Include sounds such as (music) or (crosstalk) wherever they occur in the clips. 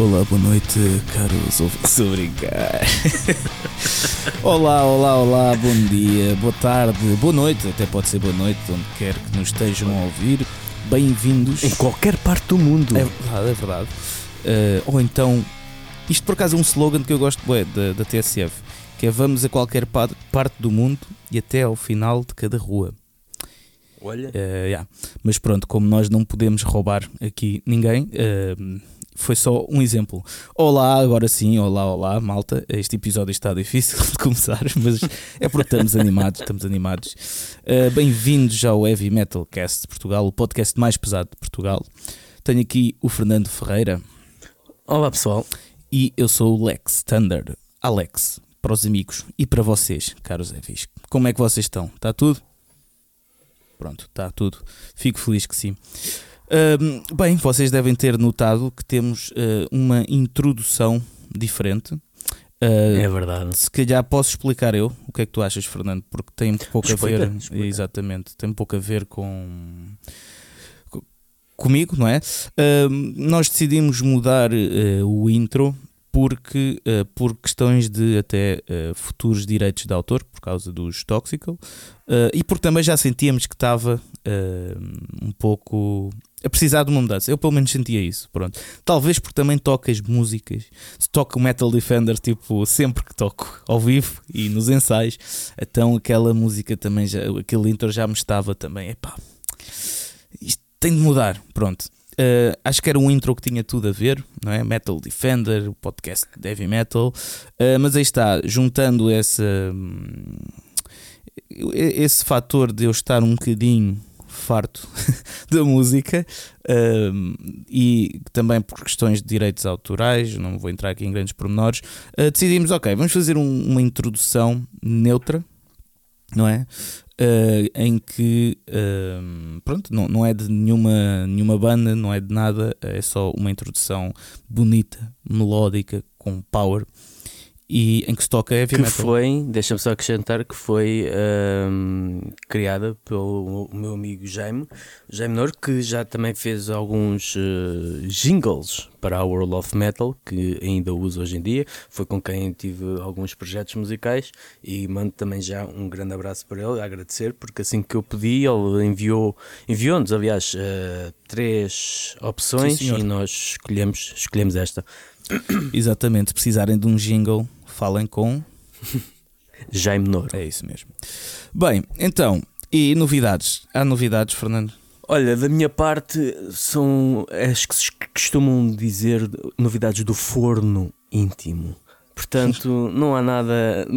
Olá, boa noite, caros ouvintes. brincar. (laughs) olá, olá, olá, bom dia, boa tarde, boa noite, até pode ser boa noite, onde quer que nos estejam a ouvir. Bem-vindos. Em qualquer parte do mundo. É verdade, é verdade. Uh, ou então, isto por acaso é um slogan que eu gosto bué, da, da TSF, que é vamos a qualquer parte do mundo e até ao final de cada rua. Olha. Uh, yeah. Mas pronto, como nós não podemos roubar aqui ninguém, uh, foi só um exemplo. Olá, agora sim, olá, olá, malta. Este episódio está difícil (laughs) de começar, mas é porque estamos animados, estamos animados. Uh, Bem-vindos ao Heavy Metal Cast de Portugal, o podcast mais pesado de Portugal. Tenho aqui o Fernando Ferreira. Olá, pessoal. E eu sou o Lex Thunder. Alex, para os amigos e para vocês, caros Evis. Como é que vocês estão? Está tudo? Pronto, está tudo. Fico feliz que sim. Uh, bem, vocês devem ter notado que temos uh, uma introdução diferente. Uh, é verdade. Se calhar posso explicar eu o que é que tu achas, Fernando, porque tem pouco explica, a ver. Explica. Exatamente, tem pouco a ver com comigo, não é? nós decidimos mudar uh, o intro porque uh, por questões de até uh, futuros direitos de autor, por causa dos Toxical, e porque também já sentíamos que estava um pouco a precisar de uma mudança. Eu pelo menos sentia isso. Pronto. Talvez porque também toco as músicas. Toco o Metal Defender, tipo, sempre que toco ao vivo e nos ensaios, então aquela música também já, aquele intro já me estava também. Epá, isto tem de mudar. Pronto. Uh, acho que era um intro que tinha tudo a ver, não é? Metal Defender, o podcast de heavy metal, uh, mas aí está, juntando essa, hum, esse fator de eu estar um bocadinho farto (laughs) da música uh, e também por questões de direitos autorais, não vou entrar aqui em grandes pormenores, uh, decidimos, ok, vamos fazer um, uma introdução neutra, não é? Uh, em que uh, pronto, não, não é de nenhuma, nenhuma banda, não é de nada, é só uma introdução bonita, melódica, com power e em que se toca heavy que metal. foi, deixa-me só acrescentar que foi um, criada pelo meu amigo Jaime, Jaime Nor, que já também fez alguns uh, jingles para a World of Metal, que ainda uso hoje em dia. Foi com quem tive alguns projetos musicais e mando também já um grande abraço para ele, a agradecer, porque assim que eu pedi, ele enviou, enviou-nos, aliás, uh, três opções Sim, e nós escolhemos, escolhemos esta. Exatamente, precisarem de um jingle falem com (laughs) Jaime Nouro. É isso mesmo. Bem, então, e novidades? Há novidades, Fernando? Olha, da minha parte, são as que se costumam dizer novidades do forno íntimo. Portanto, (laughs) não há nada.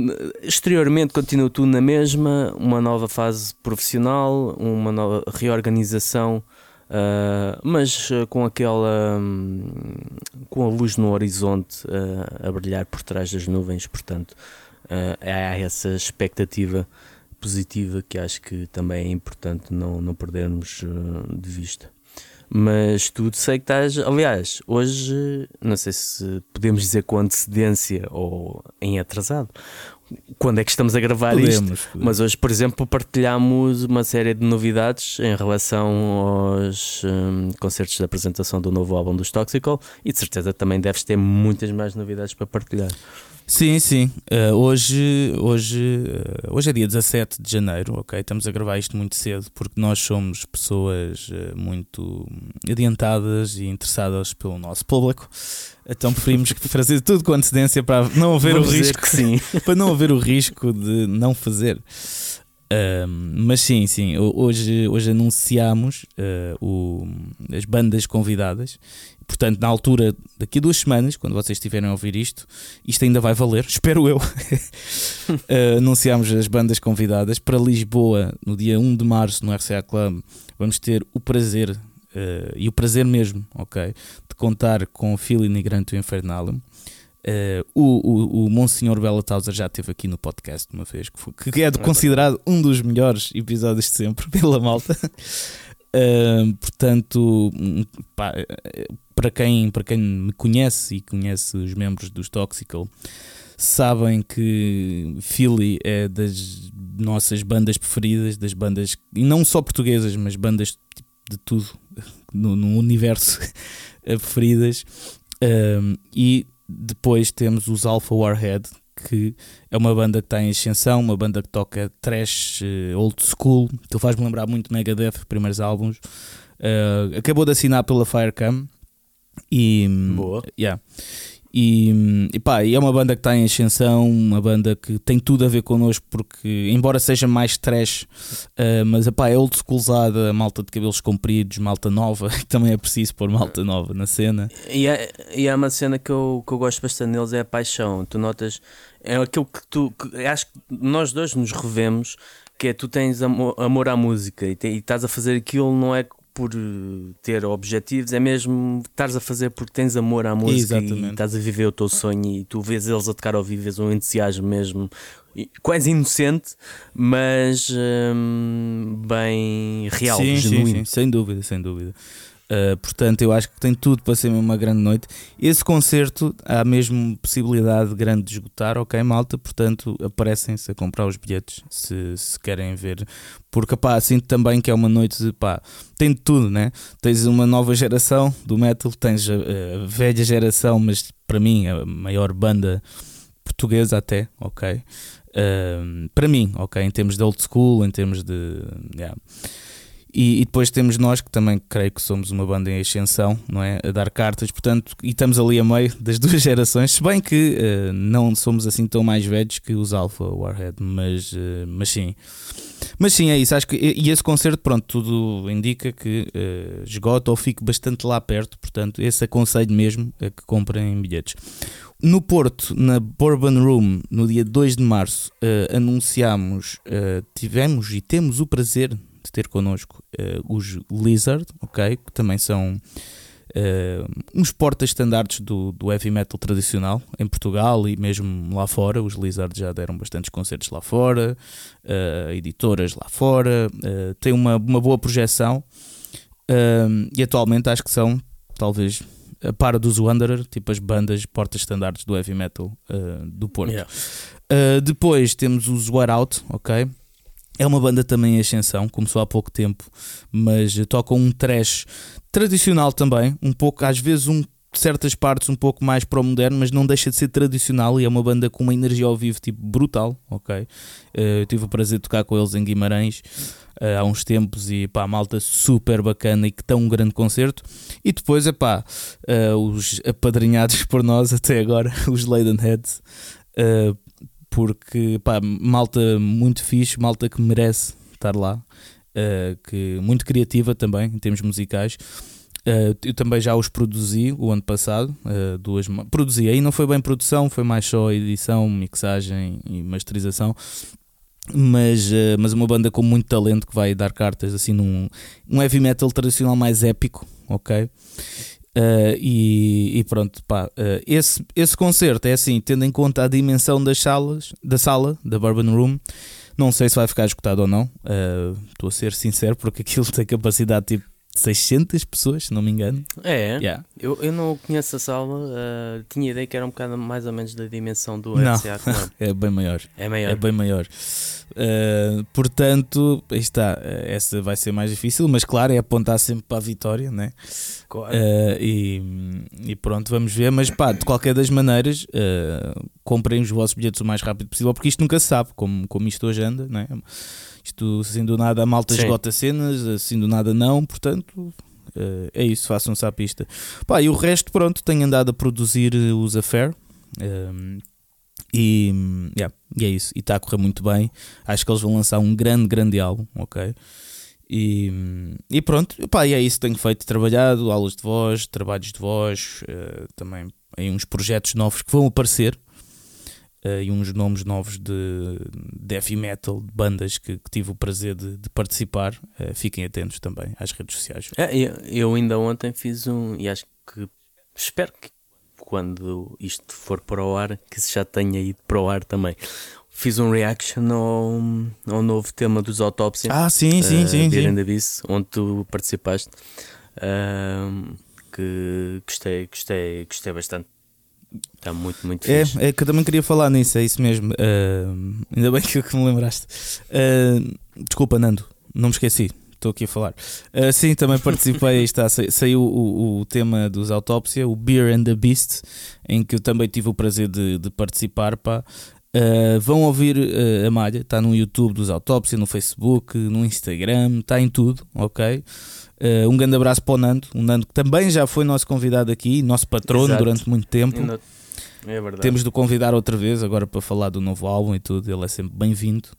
Exteriormente continua tudo na mesma, uma nova fase profissional, uma nova reorganização Uh, mas uh, com aquela um, com a luz no horizonte uh, a brilhar por trás das nuvens, portanto há essa expectativa positiva que acho que também é importante não, não perdermos de vista. Mas tu sei que estás, aliás, hoje não sei se podemos dizer com antecedência ou em atrasado, quando é que estamos a gravar podemos, isto. Podemos. Mas hoje, por exemplo, partilhamos uma série de novidades em relação aos um, concertos de apresentação do novo álbum dos Toxical e de certeza também deves ter muitas mais novidades para partilhar. Sim, sim. Uh, hoje, hoje, uh, hoje é dia 17 de janeiro, ok? Estamos a gravar isto muito cedo porque nós somos pessoas uh, muito adiantadas e interessadas pelo nosso público. Então preferimos (laughs) fazer tudo com antecedência para não haver Vamos o risco. sim. (laughs) para não haver o risco de não fazer. mas sim, sim, hoje, hoje anunciamos o, as bandas convidadas Portanto, na altura, daqui a duas semanas, quando vocês estiverem a ouvir isto, isto ainda vai valer, (laughs) espero eu. uh, (laughs) anunciamos as bandas convidadas para Lisboa no dia 1 de março no RCA Club. Vamos ter o prazer, uh, e o prazer mesmo, ok, de contar com o Phil Nigrante Infernalum. Uh, o, o, o Monsenhor Bela Tauser já esteve aqui no podcast uma vez, que, foi, que é considerado um dos melhores episódios de sempre (laughs) pela malta. Uh, portanto, pá, para quem, para quem me conhece e conhece os membros dos Toxical, sabem que Philly é das nossas bandas preferidas, das bandas, e não só portuguesas, mas bandas de tudo (laughs) no, no universo (laughs) preferidas. Um, e depois temos os Alpha Warhead, que é uma banda que está em ascensão, uma banda que toca trash uh, old school, que faz-me lembrar muito Megadeth, primeiros álbuns. Uh, acabou de assinar pela Firecam e. Boa. Yeah. E, e pá, é uma banda que está em ascensão, uma banda que tem tudo a ver connosco, porque embora seja mais trash, uh, mas epá, é old schoolzada, malta de cabelos compridos, malta nova, (laughs) também é preciso pôr malta nova na cena. E é, e é uma cena que eu, que eu gosto bastante deles, é a paixão. Tu notas, é aquilo que tu, que, acho que nós dois nos revemos, que é tu tens amor, amor à música e, te, e estás a fazer aquilo, não é por eh, ter objetivos, é mesmo estares a fazer porque tens amor à música Exatamente. e estás a viver o teu sonho e tu vês eles a tocar ao vivo, vês um entusiasmo mesmo quase inocente, mas hum, bem real, sim, genuíno. Sim, sim, sem dúvida, sem dúvida. Uh, portanto, eu acho que tem tudo para ser uma grande noite. Esse concerto há mesmo possibilidade grande de esgotar, ok, malta? Portanto, aparecem-se a comprar os bilhetes se, se querem ver. Porque, pá, sinto também que é uma noite de, pá, tem de tudo, né? Tens uma nova geração do metal, tens a, a velha geração, mas para mim a maior banda portuguesa até, ok? Uh, para mim, ok? Em termos de old school, em termos de. Yeah. E, e, depois temos nós, que também creio que somos uma banda em ascensão, não é? A dar cartas, portanto, e estamos ali a meio das (laughs) duas gerações, se bem que uh, não somos assim tão mais velhos que os Alpha Warhead, mas, uh, mas sim. Mas sim, é isso. Acho que, e esse concerto, pronto, tudo indica que uh, esgota ou fique bastante lá perto, portanto, esse aconselho mesmo é que comprem bilhetes. No Porto, na Bourbon Room, no dia 2 de março, anunciamos, tivemos e temos o prazer de ter connosco uh, os Lizard, ok? Que também são uh, uns porta-estandartes do, do heavy metal tradicional em Portugal e mesmo lá fora. Os Lizard já deram bastantes concertos lá fora, uh, editoras lá fora, uh, têm uma, uma boa projeção e atualmente acho que são, talvez, a par dos Wanderer, tipo as bandas porta-estandartes do heavy metal do Porto. Yeah. depois temos os Wear Out, ok? É uma banda também em ascensão, começou há pouco tempo, mas tocam um trash tradicional também, um pouco, às vezes um certas partes um pouco mais para o moderno, mas não deixa de ser tradicional e é uma banda com uma energia ao vivo tipo brutal, ok? Uh, eu tive o prazer de tocar com eles em Guimarães uh, há uns tempos e pá, malta super bacana e que tão um grande concerto. E depois, é pá, uh, os apadrinhados (laughs) por nós até agora, (laughs) os Ladenheads, uh, porque pá, malta muito fixe, malta que merece estar lá, uh, que muito criativa também em termos musicais. Uh, eu também já os produzi o ano passado, uh, duas produzi aí não foi bem produção, foi mais só edição, mixagem e masterização. Mas, mas uma banda com muito talento que vai dar cartas assim num um heavy metal tradicional mais épico, ok? Uh, e, e, pronto, pá, uh, esse, esse concerto é assim, tendo em conta a dimensão das salas, da sala, da Bourbon Room, não sei se vai ficar escutado ou não. Eh, estou uh, a ser sincero, porque (laughs) aquilo tem capacidade tipo 600 pessoas, se não me engano. É, yeah. eu, eu não conheço a sala, uh, tinha ideia que era um bocado mais ou menos da dimensão do RCA (laughs) é bem maior. É maior. É bem maior. Uh, portanto, aí está, eh, essa vai ser mais difícil, mas claro, é apontar sempre para a vitória, né? Claro. Uh, e, e, pronto, vamos ver. Mas pá, de qualquer das maneiras, comprem os vossos bilhetes o mais rápido possível, porque isto nunca se sabe como, como isto hoje anda, né? Isto, assim do nada, a malta Sim. esgota cenas, assim do nada, não. Portanto, uh, é isso, façam-se à pista. Pá, e o resto, pronto, tenho andado a produzir os Affair. Um, ehm, e, yeah, e é isso, e está a correr muito bem. Acho que eles vão lançar um grande, grande álbum, ok? E, e pronto, pá, e é isso. Tenho feito, trabalhado, aulas de voz, trabalhos de voz, uh, também em uns projetos novos que vão aparecer uh, e uns nomes novos de, de heavy metal, de bandas que, que tive o prazer de, de participar. Uh, fiquem atentos também às redes sociais. É, eu, eu, ainda ontem fiz um, e acho que espero que quando isto for para o ar, que já tenha ido para o ar também. Fiz um reaction ao, ao novo tema dos Autopsy. Ah, sim, sim, uh, sim. sim. Abyss, onde tu participaste. Uh, que gostei, gostei, gostei bastante. Está muito, muito é, fixe. É que eu também queria falar nisso, é isso mesmo. Uh, ainda bem que, que me lembraste. Uh, desculpa, Nando, não me esqueci. estou aqui a falar. Uh, sim, também participei, está, saiu o, o, tema dos Autópsia, o Beer and the Beast, em que eu também tive o prazer de, de participar. Pá. Uh, vão ouvir uh, a malha, está no YouTube dos Autópsia, no Facebook, no Instagram, está em tudo, ok? Uh, um grande abraço para o Nando, o Nando que também já foi nosso convidado aqui, nosso patrono Exato. durante muito tempo. É verdade. Temos de o convidar outra vez agora para falar do novo álbum e tudo, ele é sempre bem-vindo.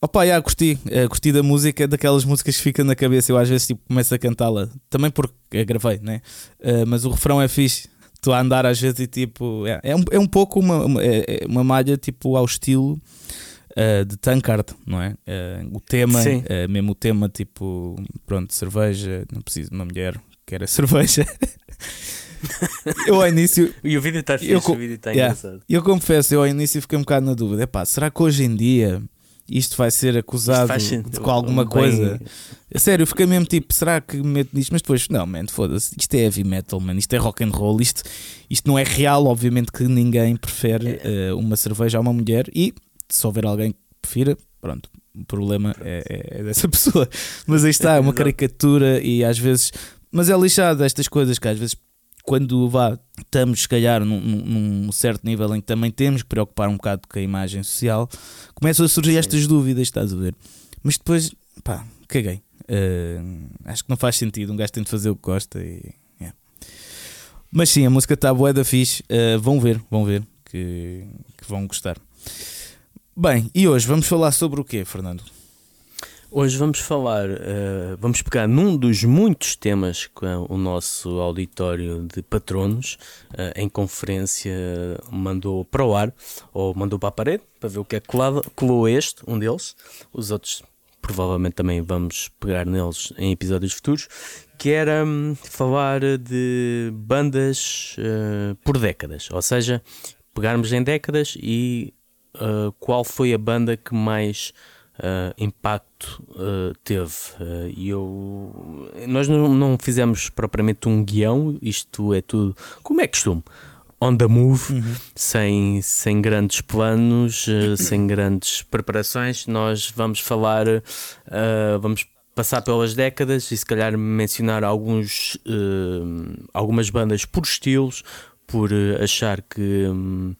Opa, já curti, uh, curti da música, daquelas músicas que ficam na cabeça. Eu às vezes tipo, começo a cantá-la, também porque a gravei, né? Uh, mas o refrão é fixe. Estou a andar às vezes e tipo, é, é, um, é um pouco uma, uma, é, é uma malha tipo ao estilo uh, de Tankard, não é? o tema, mesmo o tema tipo, pronto, cerveja, não preciso de uma mulher que era (laughs) cerveja. eu ao início. E o vídeo está fixe, eu, o vídeo está yeah, engraçado. Eu confesso, eu ao início fiquei um bocado na dúvida. Epá, será que hoje em dia isto vai ser acusado de, com alguma bem... coisa. Sério, eu fiquei mesmo tipo, será que meto nisto? Mas depois, não, man, foda-se, isto é heavy metal, man, isto é rock and roll, isto, isto não é real, obviamente que ninguém prefere uh, uma cerveja a uma mulher e se houver alguém que prefira, pronto, o problema é, é, é dessa (laughs) pessoa. Mas aí está, é uma caricatura e às vezes. Mas é lixado estas coisas que às vezes quando vá, estamos, se calhar, num, num, certo nível em que também temos que preocupar um bocado com a imagem social, começam a surgir Sim. estas dúvidas, estás a ver? Mas depois, pá, caguei. Uh, acho que não faz sentido. Um gajo tem de fazer o que gosta e. Yeah. Mas sim, a música está boa da fixe. Uh, vão ver, vão ver que, que vão gostar. Bem, e hoje vamos falar sobre o quê, Fernando? Hoje vamos falar, uh, vamos pegar num dos muitos temas que o nosso auditório de patronos uh, em conferência mandou para o ar ou mandou para a parede para ver o que é colado. Colou este, um deles, os outros provavelmente também vamos pegar neles em episódios futuros. Que era um, falar de bandas uh, por décadas, ou seja, pegarmos em décadas e qual foi a banda que mais uh, impacto uh, teve. E eu. Nós não, não fizemos propriamente um guião, isto é tudo. Como é costume? On the move, uhum. sem, sem grandes planos, sem grandes preparações. Nós vamos falar, vamos passar pelas décadas e se calhar mencionar alguns, algumas bandas por estilos, por achar que um, uh,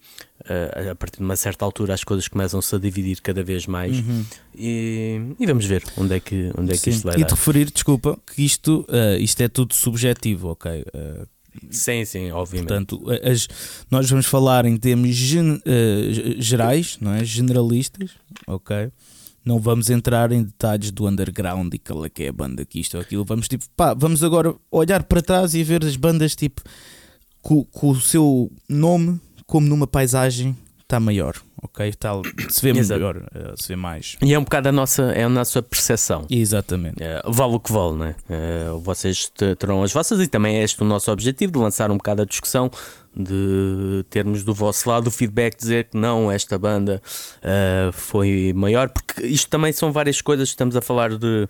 a partir de uma certa altura as coisas começam-se a dividir cada vez mais uhum. e, e, vamos ver onde é que, onde é que isto vai E dar. referir, desculpa, que isto, uh, isto é tudo subjetivo, ok? Uh, sim, sim, obviamente. Portanto, as, nós vamos falar em termos gen, gerais, não é? generalistas, ok? Não vamos entrar em detalhes do underground e qual é que é a banda que isto ou aquilo. Vamos tipo, pá, vamos agora olhar para trás e ver as bandas tipo com, com o seu nome como numa paisagem está maior, ok? Tal, se vê melhor, uh, se vê mais. E é um bocado a nossa, é a nossa percepção. Exatamente. É, vale o que vale, né? Uh, vocês terão as vossas e também é este o nosso objetivo de lançar um bocado a discussão, de termos do vosso lado o feedback, dizer que não, esta banda uh, foi maior, porque isto também são várias coisas, estamos a falar de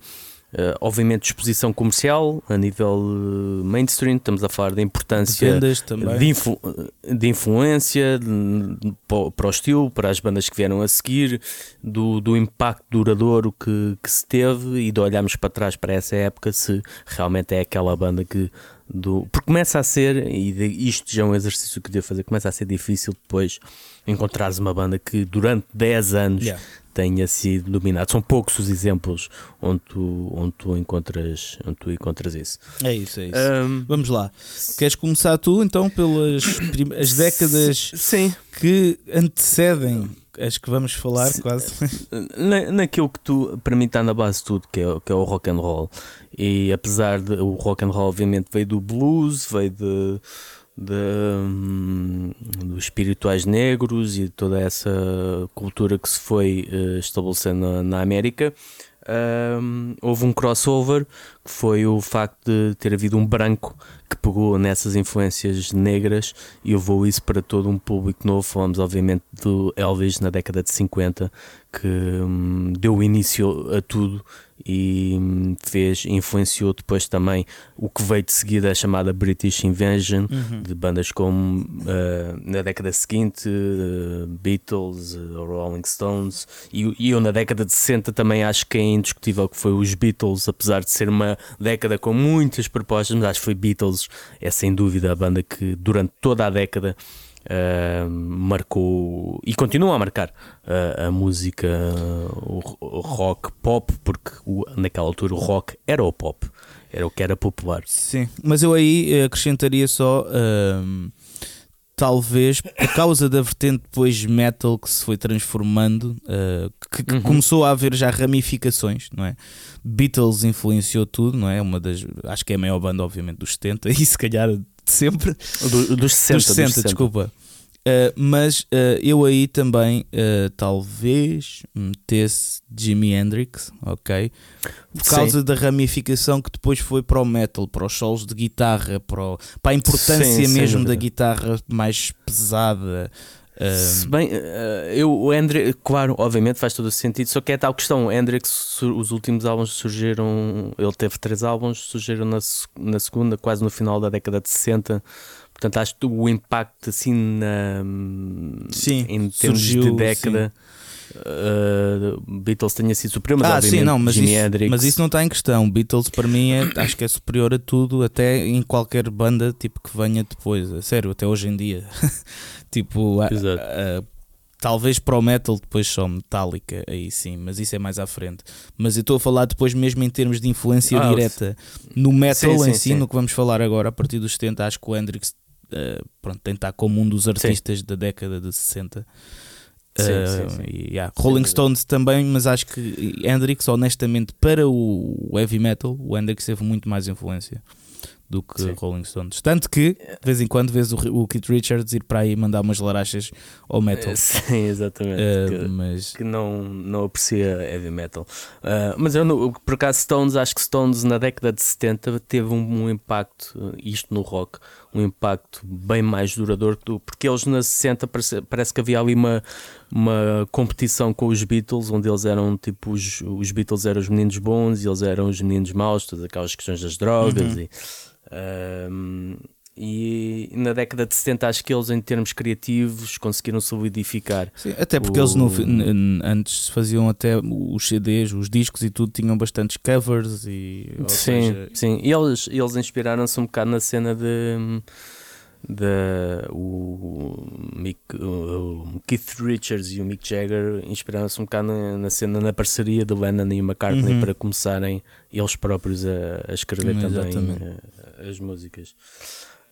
Uh, obviamente, exposição comercial a nível uh, mainstream, estamos a falar da importância de, de, influ de influência de, para o estilo, para as bandas que vieram a seguir, do, do impacto duradouro que, que se teve e de olharmos para trás para essa época se realmente é aquela banda que. Do, porque começa a ser, e isto já é um exercício que devo fazer, começa a ser difícil depois encontrares uma banda que durante 10 anos yeah tenha sido dominado. São poucos os exemplos onde tu, onde tu, encontras, onde tu encontras isso. É isso, é isso. Um, Vamos lá. Queres começar tu então pelas (coughs) as décadas sim. que antecedem as que vamos falar quase? (laughs) Na, naquilo que tu, para mim está na base de tudo, que é, que é o rock and roll. E apesar de o rock and roll obviamente veio do blues, veio de de, hum, dos espirituais negros e toda essa cultura que se foi uh, estabelecendo na, na América, um, houve um crossover que foi o facto de ter havido um branco que pegou nessas influências negras e levou isso para todo um público novo. Falamos, obviamente, do Elvis na década de 50, que um, deu início a tudo e hum, fez, influenciou depois também o que veio de seguida a chamada British Invasion, uhum. de bandas como uh, na década seguinte uh, Beatles, uh, Rolling Stones, e, e eu na década de 60 também acho que é indiscutível que foi os Beatles, apesar de ser uma década com muitas propostas, mas acho que foi Beatles, é sem dúvida a banda que durante toda a década Uh, marcou e continua a marcar uh, a música o, o, rock pop, porque o, naquela altura o rock era o pop, era o que era popular. Sim, mas eu aí acrescentaria só. Uh, talvez por causa da vertente depois metal que se foi transformando, que, que uhum. começou a haver já ramificações, não é? Beatles influenciou tudo, não é? Uma das, acho que é a maior banda, obviamente, dos 70 (laughs) e se calhar de sempre. Do, dos 60, dos 60, dos 60. desculpa. Uh, mas uh, eu aí também uh, talvez metesse Jimi Hendrix, ok? Por causa sim. da ramificação que depois foi para o metal, para os solos de guitarra, para, o, para a importância sim, mesmo da guitarra mais pesada. Se bem, eu, o Hendrix, claro, obviamente faz todo o sentido, só que é tal questão. O Hendrix, os últimos álbuns surgiram, ele teve três álbuns, surgiram na, na segunda, quase no final da década de 60 Portanto, acho que o impacto assim na, sim, em termos surgiu, de década. Uh, Beatles tenha sido superior, mas ah, sim, não, mas isso, mas isso não está em questão. Beatles para mim é, (coughs) acho que é superior a tudo, até em qualquer banda tipo que venha depois, a sério, até hoje em dia. (laughs) tipo, a, a, talvez para o metal depois só Metallica, aí sim, mas isso é mais à frente. Mas eu estou a falar depois mesmo em termos de influência ah, direta no metal sim, em sim, si, sim. no que vamos falar agora, a partir dos 70, acho que o Hendrix uh, pronto, tem estar como um dos artistas da década de 60. Sim, uh, sim, sim. Yeah. Rolling Stones também, mas acho que Hendrix, honestamente, para o heavy metal, o Hendrix teve muito mais influência do que Sim. Rolling Stones. Tanto que, de vez em quando, vês o, o Keith Richards ir para aí mandar umas larachas ao metal. Sim, (laughs) exatamente. Uh, que, mas... que não, não aprecia heavy metal. Uh, mas eu, por acaso, Stones, acho que Stones na década de 70 teve um, um impacto, isto no rock, um impacto bem mais duradouro, porque eles na 60 parece, parece que havia ali uma, uma competição com os Beatles, onde eles eram tipo os, os Beatles eram os meninos bons e eles eram os meninos maus, todas aquelas questões das drogas uhum. e um, e na década de 70 acho que eles em termos criativos conseguiram solidificar Sim, até porque o... eles no, antes faziam até os CDs, os discos e tudo tinham bastantes covers e sim, seja... sim, e eles, eles inspiraram-se um bocado na cena de da o, Mick, o Keith Richards e o Mick Jagger inspiraram-se um bocado na, na, cena na parceria de Lennon e McCartney uhum. para começarem eles próprios a, a escrever uhum, também eh, as músicas.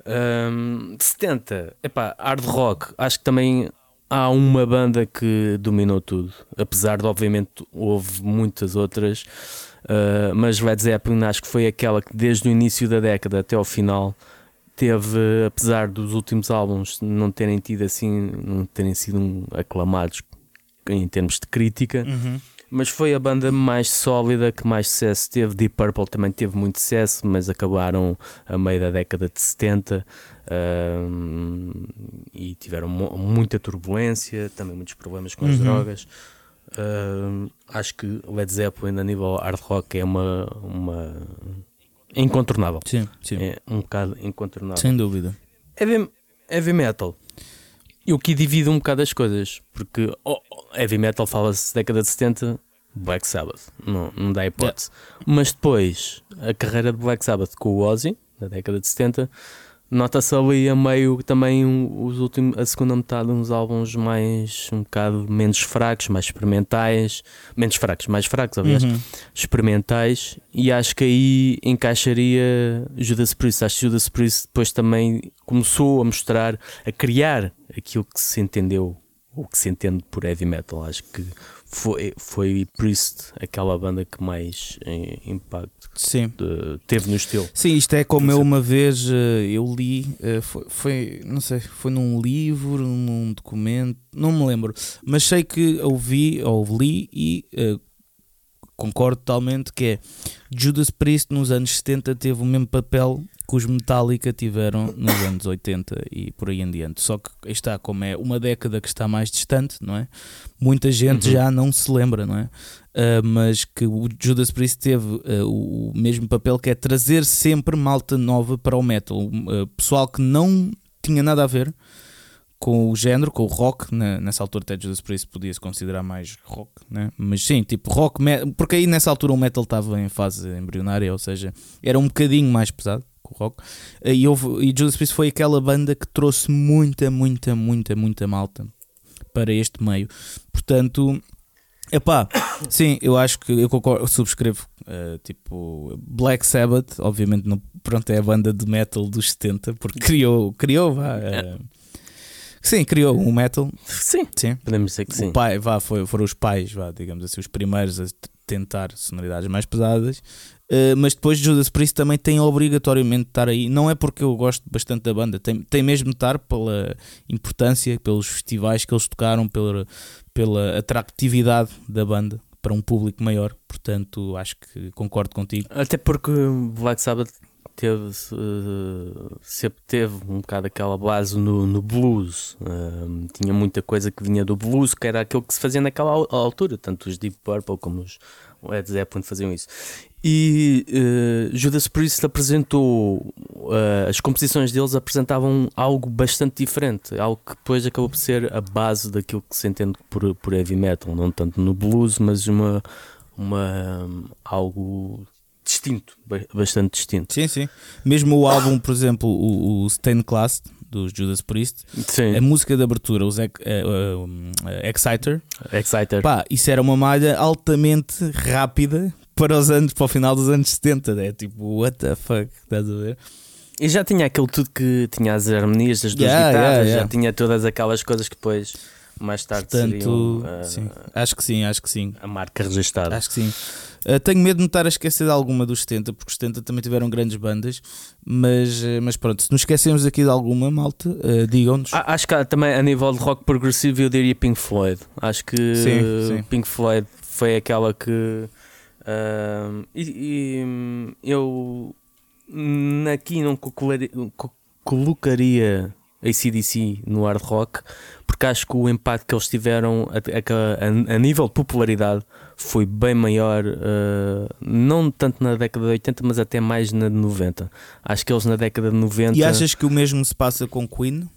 Um, 70, epá, hard rock, acho que também há uma banda que dominou tudo, apesar de obviamente houve muitas outras, uh, mas Led Zeppelin acho que foi aquela que desde o início da década até ao final teve, apesar dos últimos álbuns não terem tido assim, não terem sido aclamados em termos de crítica, uhum. mas foi a banda mais sólida que mais sucesso teve. Deep Purple também teve muito sucesso, mas acabaram a meio da década de 70 uh, e tiveram muita turbulência, também muitos problemas com as uhum. drogas. Uh, acho que Led Zeppelin a nível hard rock é uma, uma incontornável. Sim, sim. É um bocado incontornável. Sem dúvida. Heavy, heavy metal. Eu que divido um bocado as coisas, porque oh, heavy metal fala-se década de 70, Black Sabbath, não, não dá hipótese. Yeah. Mas depois, a carreira de Black Sabbath com o Ozzy, na década de 70, Nota-se ali a meio também os últimos, a segunda metade uns álbuns mais um bocado menos fracos, mais experimentais, menos fracos, mais fracos, aliás, uhum. experimentais, e acho que aí encaixaria Judas Priest. Acho que Judas Priest depois também começou a mostrar, a criar aquilo que se entendeu, o que se entende por heavy metal. Acho que foi, foi Priest aquela banda que mais eh, impacto Sim. De, teve no estilo. Sim, isto é como eu uma vez eh, eu li, eh, foi, foi, não sei, foi num livro, num documento, não me lembro, mas sei que ouvi ou li e concordo totalmente, que é Judas Priest nos anos 70 teve o mesmo papel que os Metallica tiveram nos anos 80 e por aí em diante. Só que está, como é uma década que está mais distante, não é? Muita gente uhum. já não se lembra, não é? Uh, mas que o Judas Priest teve uh, o mesmo papel que é trazer sempre malta nova para o metal. Uh, pessoal que não tinha nada a ver com o género, com o rock, né? nessa altura até Judas Priest podia-se considerar mais rock, né? mas sim, tipo rock, porque aí nessa altura o metal estava em fase embrionária, ou seja, era um bocadinho mais pesado com o rock. E, houve, e Judas Priest foi aquela banda que trouxe muita, muita, muita, muita malta para este meio. Portanto, epá, (coughs) sim, eu acho que eu concordo, subscrevo. Uh, tipo, Black Sabbath, obviamente, não, pronto, é a banda de metal dos 70, porque (laughs) criou, criou, vá. Uh, sim, criou o um metal. Sim, sim, podemos dizer que sim. O pai, vá, foi, foram os pais, vá, digamos assim, os primeiros a tentar sonoridades mais pesadas. Uh, mas depois Judas Priest também tem obrigatoriamente de estar aí. Não é porque eu gosto bastante da banda, tem, tem mesmo de estar pela importância, pelos festivais que eles tocaram, pela, pela atratividade da banda para um público maior. Portanto, acho que concordo contigo. Até porque Black Sabbath teve, sempre teve um bocado aquela base no, no blues. Uh, tinha muita coisa que vinha do blues, que era aquilo que se fazia naquela altura, tanto os Deep Purple como os Led Zeppelin faziam isso. E uh, Judas Priest apresentou, uh, as composições deles apresentavam algo bastante diferente, algo que depois acabou por ser a base daquilo que se entende por, por heavy metal, não tanto no blues, mas uma, uma, algo distinto, bastante distinto. Sim, sim. Mesmo o álbum, por exemplo, o, o Stained Class dos Judas Priest, sim. a música de abertura, os uh, uh, Exciter, Exciter. Pá, isso era uma malha altamente rápida para os anos, para o final dos anos 70, é tipo, what the fuck, estás a ver? E já tinha aquilo tudo que tinha as harmonias das duas yeah, guitarras, yeah, yeah. já tinha todas aquelas coisas que depois mais tarde Portanto, seriam, uh, sim. acho que sim, acho que sim. A marca registada. Acho que sim. Uh, tenho medo de me estar a esquecer de alguma dos 70, porque os 70 também tiveram grandes bandas, mas, uh, mas pronto, se nos esquecemos aqui de alguma, malta, uh, digam-nos. Acho que também a nível de rock progressivo eu diria Pink Floyd. Acho que sim, sim. Pink Floyd foi aquela que Uh, e, e, eu aqui não colocaria ACDC no hard rock porque acho que o impacto que eles tiveram a, a, a nível de popularidade foi bem maior, uh, não tanto na década de 80, mas até mais na de 90. Acho que eles na década de 90. E achas que o mesmo se passa com Queen?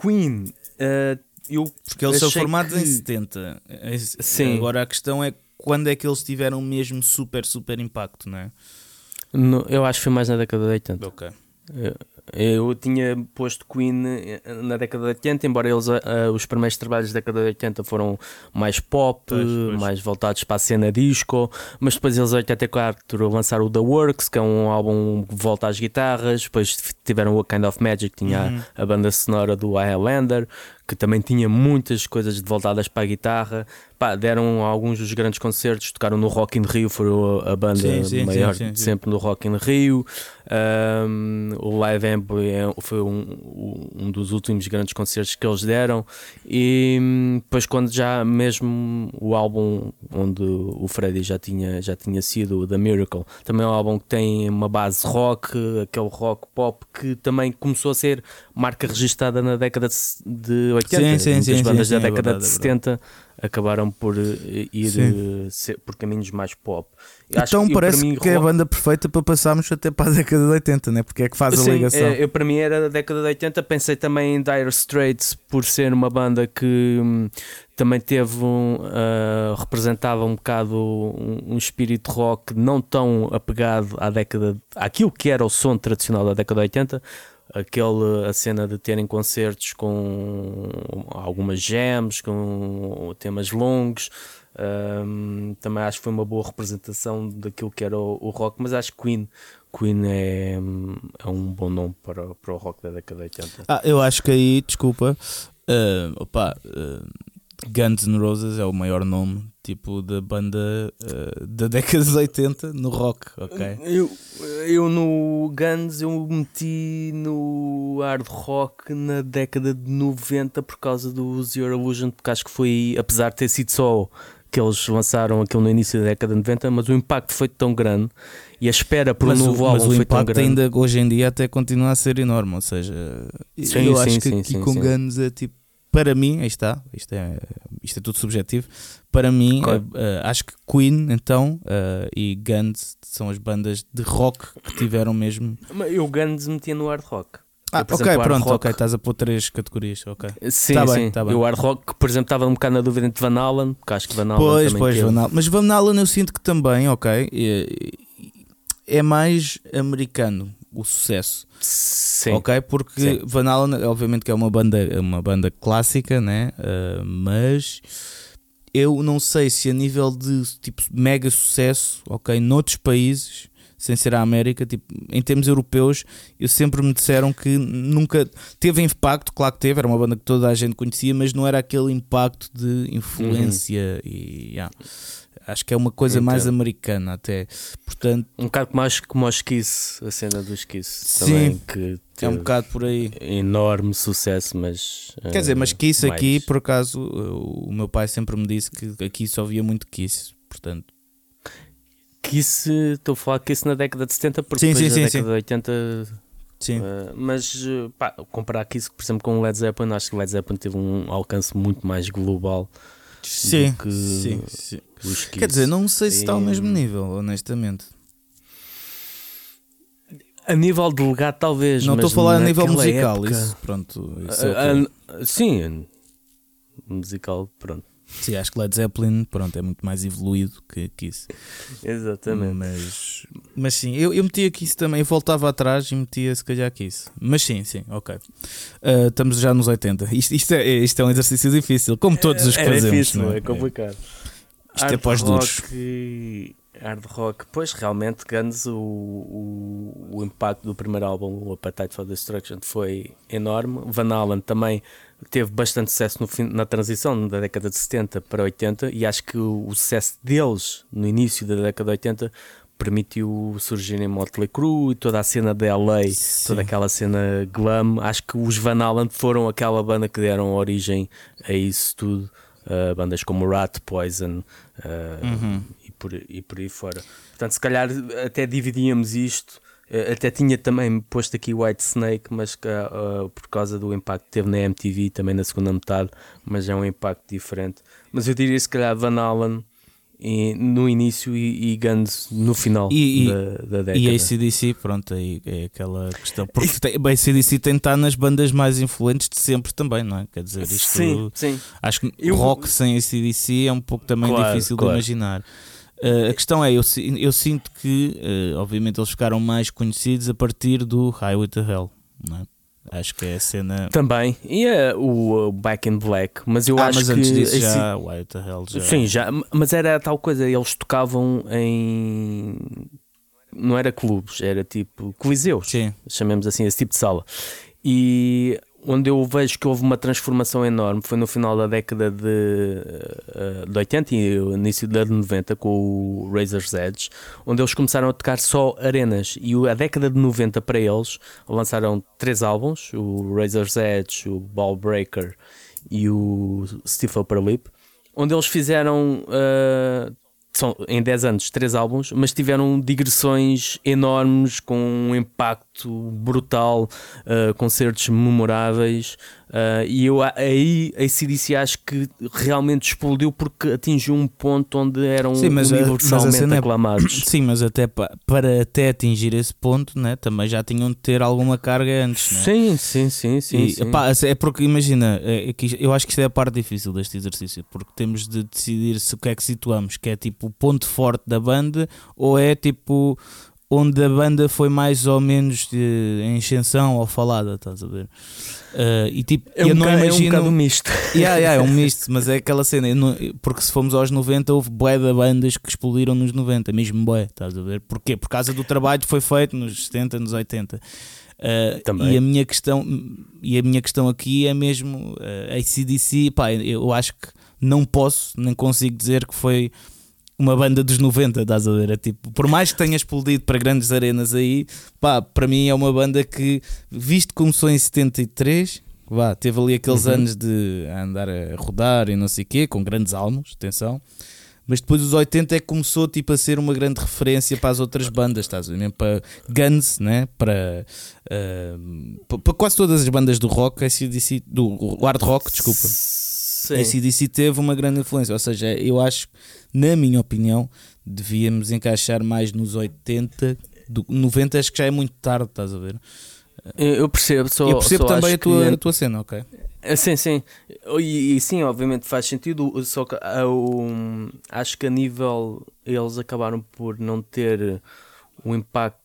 Queen, uh, eu porque eles são formados que... em 70. Sim. Agora a questão é quando é que eles tiveram mesmo super, super impacto, não é? No, eu acho que foi mais na década de 80. Ok. Eu, eu tinha posto Queen eh, na década de 80, embora eles, uh, os primeiros trabalhos da década de 80 foram mais pop, pois, pois. mais voltados para a cena disco, mas depois eles, em 84, lançaram o The Works, que é um álbum que volta às guitarras, depois tiveram o Kind of Magic, que tinha uhum. a, a banda sonora do Highlander, que também tinha muitas coisas voltadas para a guitarra. Pá, deram alguns dos grandes concertos, tocaram no Rock in Rio, foram a banda sim, sim, maior sim, sempre no Rock in Rio. Um, o Live Amp é, foi um, um dos últimos grandes concertos que eles deram. E depois, quando já mesmo o álbum onde o Freddy já tinha, já tinha sido, The Miracle, também é um álbum que tem uma base rock, aquele rock pop que também começou a ser marca registada na década de 80. Sim, sim, sim, bandas da década é verdade, de 70 é acabaram por eh, ir eh, por caminhos mais pop. então que, parece mim, que é a banda perfeita para passarmos até para a década de 80, né? porque é que faz sim, a ligação. Eu, para mim era da década de 80, pensei também em Dire Straits por ser uma banda que hum, também teve um, uh, representava um bocado um, um, espírito rock não tão apegado à década àquilo que era o som tradicional da década de 80 aquele, a cena de terem concertos com algumas jams, com temas longos. Um, também acho que foi uma boa representação daquilo que era o, o rock, mas acho que Queen, Queen é, é um bom nome para, para o rock da década de 80. Ah, eu acho que aí, desculpa, uh, opa, uh, Guns N' Roses é o maior nome tipo da banda uh, da (laughs) década de 80 no rock, ok? Eu, eu no Guns eu meti no hard rock na década de 90 por causa do Your Illusion, porque acho que foi, apesar de ter sido só que eles lançaram aquilo no início da década de 90, mas o impacto foi tão grande e a espera por mas um novo o, álbum foi tão impacto grande. ainda hoje em dia até continua a ser enorme. Ou seja, Sim, eu sim, acho que sim, aqui sim, com sim. Guns é tipo, para mim, aí está, isto é, isto é tudo subjetivo. Para mim, Claro. eh, acho que Queen então eh, e Guns são as bandas de rock que tiveram mesmo. Mas Eu Guns metia no hard rock. Ah, Eu, ok, exemplo, pronto, rock- ok, estás a pôr três categorias, ok. Sim, Tá sim. bem, tá bem. Eu hard rock, por exemplo, estava um bocado na dúvida entre Van Halen, porque acho que Van Halen Pois, pois, teve- Van Halen. Mas Van Halen eu sinto que também, ok, é, é mais americano o sucesso. Sim. Ok, porque Sim. Van Halen, obviamente que é uma banda, uma banda clássica, né? Uh, mas eu não sei se a nível de tipo mega sucesso, ok, noutros países, sem ser a América, tipo, em termos europeus, eu sempre me disseram que nunca teve impacto, claro que teve, era uma banda que toda a gente conhecia, mas não era aquele impacto de influência e yeah. Acho que é uma coisa mais Entendo. americana até. Portanto, Um bocado mais como os Kiss, a cena dos Kiss Sim. também, que é um bocado por aí. enorme sucesso, mas. Quer dizer, mas Kiss mais- aqui, por acaso, o meu pai sempre me disse que aqui só via muito Kiss. Portanto, Kiss, estou a falar Kiss na década de 70, porque Sim, depois sim, sim, década de 80. sim. uh, mas, pá, comparar Kiss, por exemplo, com o Led Zeppelin, acho que o Led Zeppelin teve um alcance muito mais global sim, que- sim, sim. que os Kiss. Quer dizer, não sei se está ao mesmo nível, honestamente. A nível de legado, talvez. Não estou a falar a nível musical, época- isso, pronto. Isso é sim, musical, pronto. Sim, acho que Led Zeppelin, pronto, é muito mais evoluído que Kiss. Exatamente. Mas, mas sim, eu, eu metia Kiss também, eu voltava atrás e metia se calhar Kiss. Mas sim, sim, ok. Ah, estamos já nos 80. Isto, isto, é, isto é um exercício difícil, como todos os que é fazemos. difícil, não é complicado. Isto é Hard para os duros. rock, Hard rock, pois realmente Guns, o, o, o impacto do primeiro álbum, o Appetite for Destruction, foi enorme. Van Halen também teve bastante sucesso no fim, na transição da década de 70 para 80 e acho que o, o sucesso deles no início da década de 80 permitiu surgir em Motley Crue e toda a cena da LA, Sim. toda aquela cena glam. Acho que os Van Halen foram aquela banda que deram origem a isso tudo. Uh, bandas como Rat, Poison uh, Uhum. e, por, e por aí fora. Portanto, se calhar até dividíamos isto. Uh, Até tinha também posto aqui White Snake, mas que, uh, por causa do impacto que teve na MTV também na segunda metade, mas é um impacto diferente. Mas eu diria se calhar Van Halen e- no início e, e Guns no final E- da, da década. E ACDC, pronto, aí é aquela questão. Porque tem, bem, ACDC tem de estar nas bandas mais influentes de sempre também, não é? Quer dizer, isto. Sim, sim. Acho que Eu- rock sem ACDC é um pouco também Claro, difícil claro. de imaginar. Uh, a questão é, eu, eu sinto que, uh, obviamente, eles ficaram mais conhecidos a partir do Highway to Hell, não é? Acho que é a cena. Também. E é o uh, Back in Black, mas eu ah, acho mas que. antes disso esse- já, Highway to Hell já. Sim, já, mas era tal coisa, eles tocavam em. Não era clubes, era tipo coliseus, Sim. chamemos assim, esse tipo de sala. E onde eu vejo que houve uma transformação enorme foi no final da década de, eh, de 80 e início da de 90 com o Razor's Edge, onde eles começaram a tocar só arenas. E a década de 90 para eles lançaram três álbuns: o Razor's Edge, o Ball Breaker e o Stiff Upper Lip, onde eles fizeram. eh, são em 10 anos, três álbuns, mas tiveram digressões enormes com um impacto brutal, uh, concertos memoráveis. Uh, e eu aí a CDC acho que realmente explodiu porque atingiu um ponto onde eram Sim, mas a- mas a universalmente é- aclamados. (clears throat) Sim, mas até pa- para até atingir esse ponto, né, também já tinham de ter alguma carga antes, né? Sim, sim, sim, sim. E, sim. epá, é porque imagina, é, é eu acho que isto é a parte difícil deste exercício, porque temos de decidir se o que é que situamos, que é tipo o ponto forte da banda ou é tipo onde a banda foi mais ou menos de, em ascensão ou falada, estás a ver? Ah, e tipo, é, um eu não bocado, é um imagino. bocado misto. (laughs) Yeah, yeah, é um misto, mas é aquela cena. não- porque se fomos aos 90, houve bué de bandas que explodiram nos 90, mesmo bué, estás a ver? Porquê? Por causa do trabalho que foi feito nos 70, nos 80. Uh, Também. E a minha questão e a minha questão aqui é mesmo uh, a ACDC, pá, eu acho que não posso, nem consigo dizer que foi uma banda dos 90, estás a ver? É tipo, por mais que tenha explodido para grandes arenas aí, pá, para mim é uma banda que, visto que começou em 73, vá, teve ali aqueles Uhum. anos de andar a rodar e não sei o quê, com grandes álbuns, atenção. Mas depois os 80 é que começou tipo, a ser uma grande referência para as outras bandas, estás a ver? Mesmo para Guns, né? para, uh, para quase todas as bandas do rock, do hard rock, desculpa. Sim. ACDC teve uma grande influência. Ou seja, eu acho, na minha opinião, devíamos encaixar mais nos 80. Do, 90 acho que já é muito tarde, estás a ver? Eu percebo, só, eu percebo só também a tua, que... a tua cena, ok? Eh, sim, sim. E, e, sim, obviamente faz sentido. Só que um, acho que a nível eles acabaram por não ter o impacto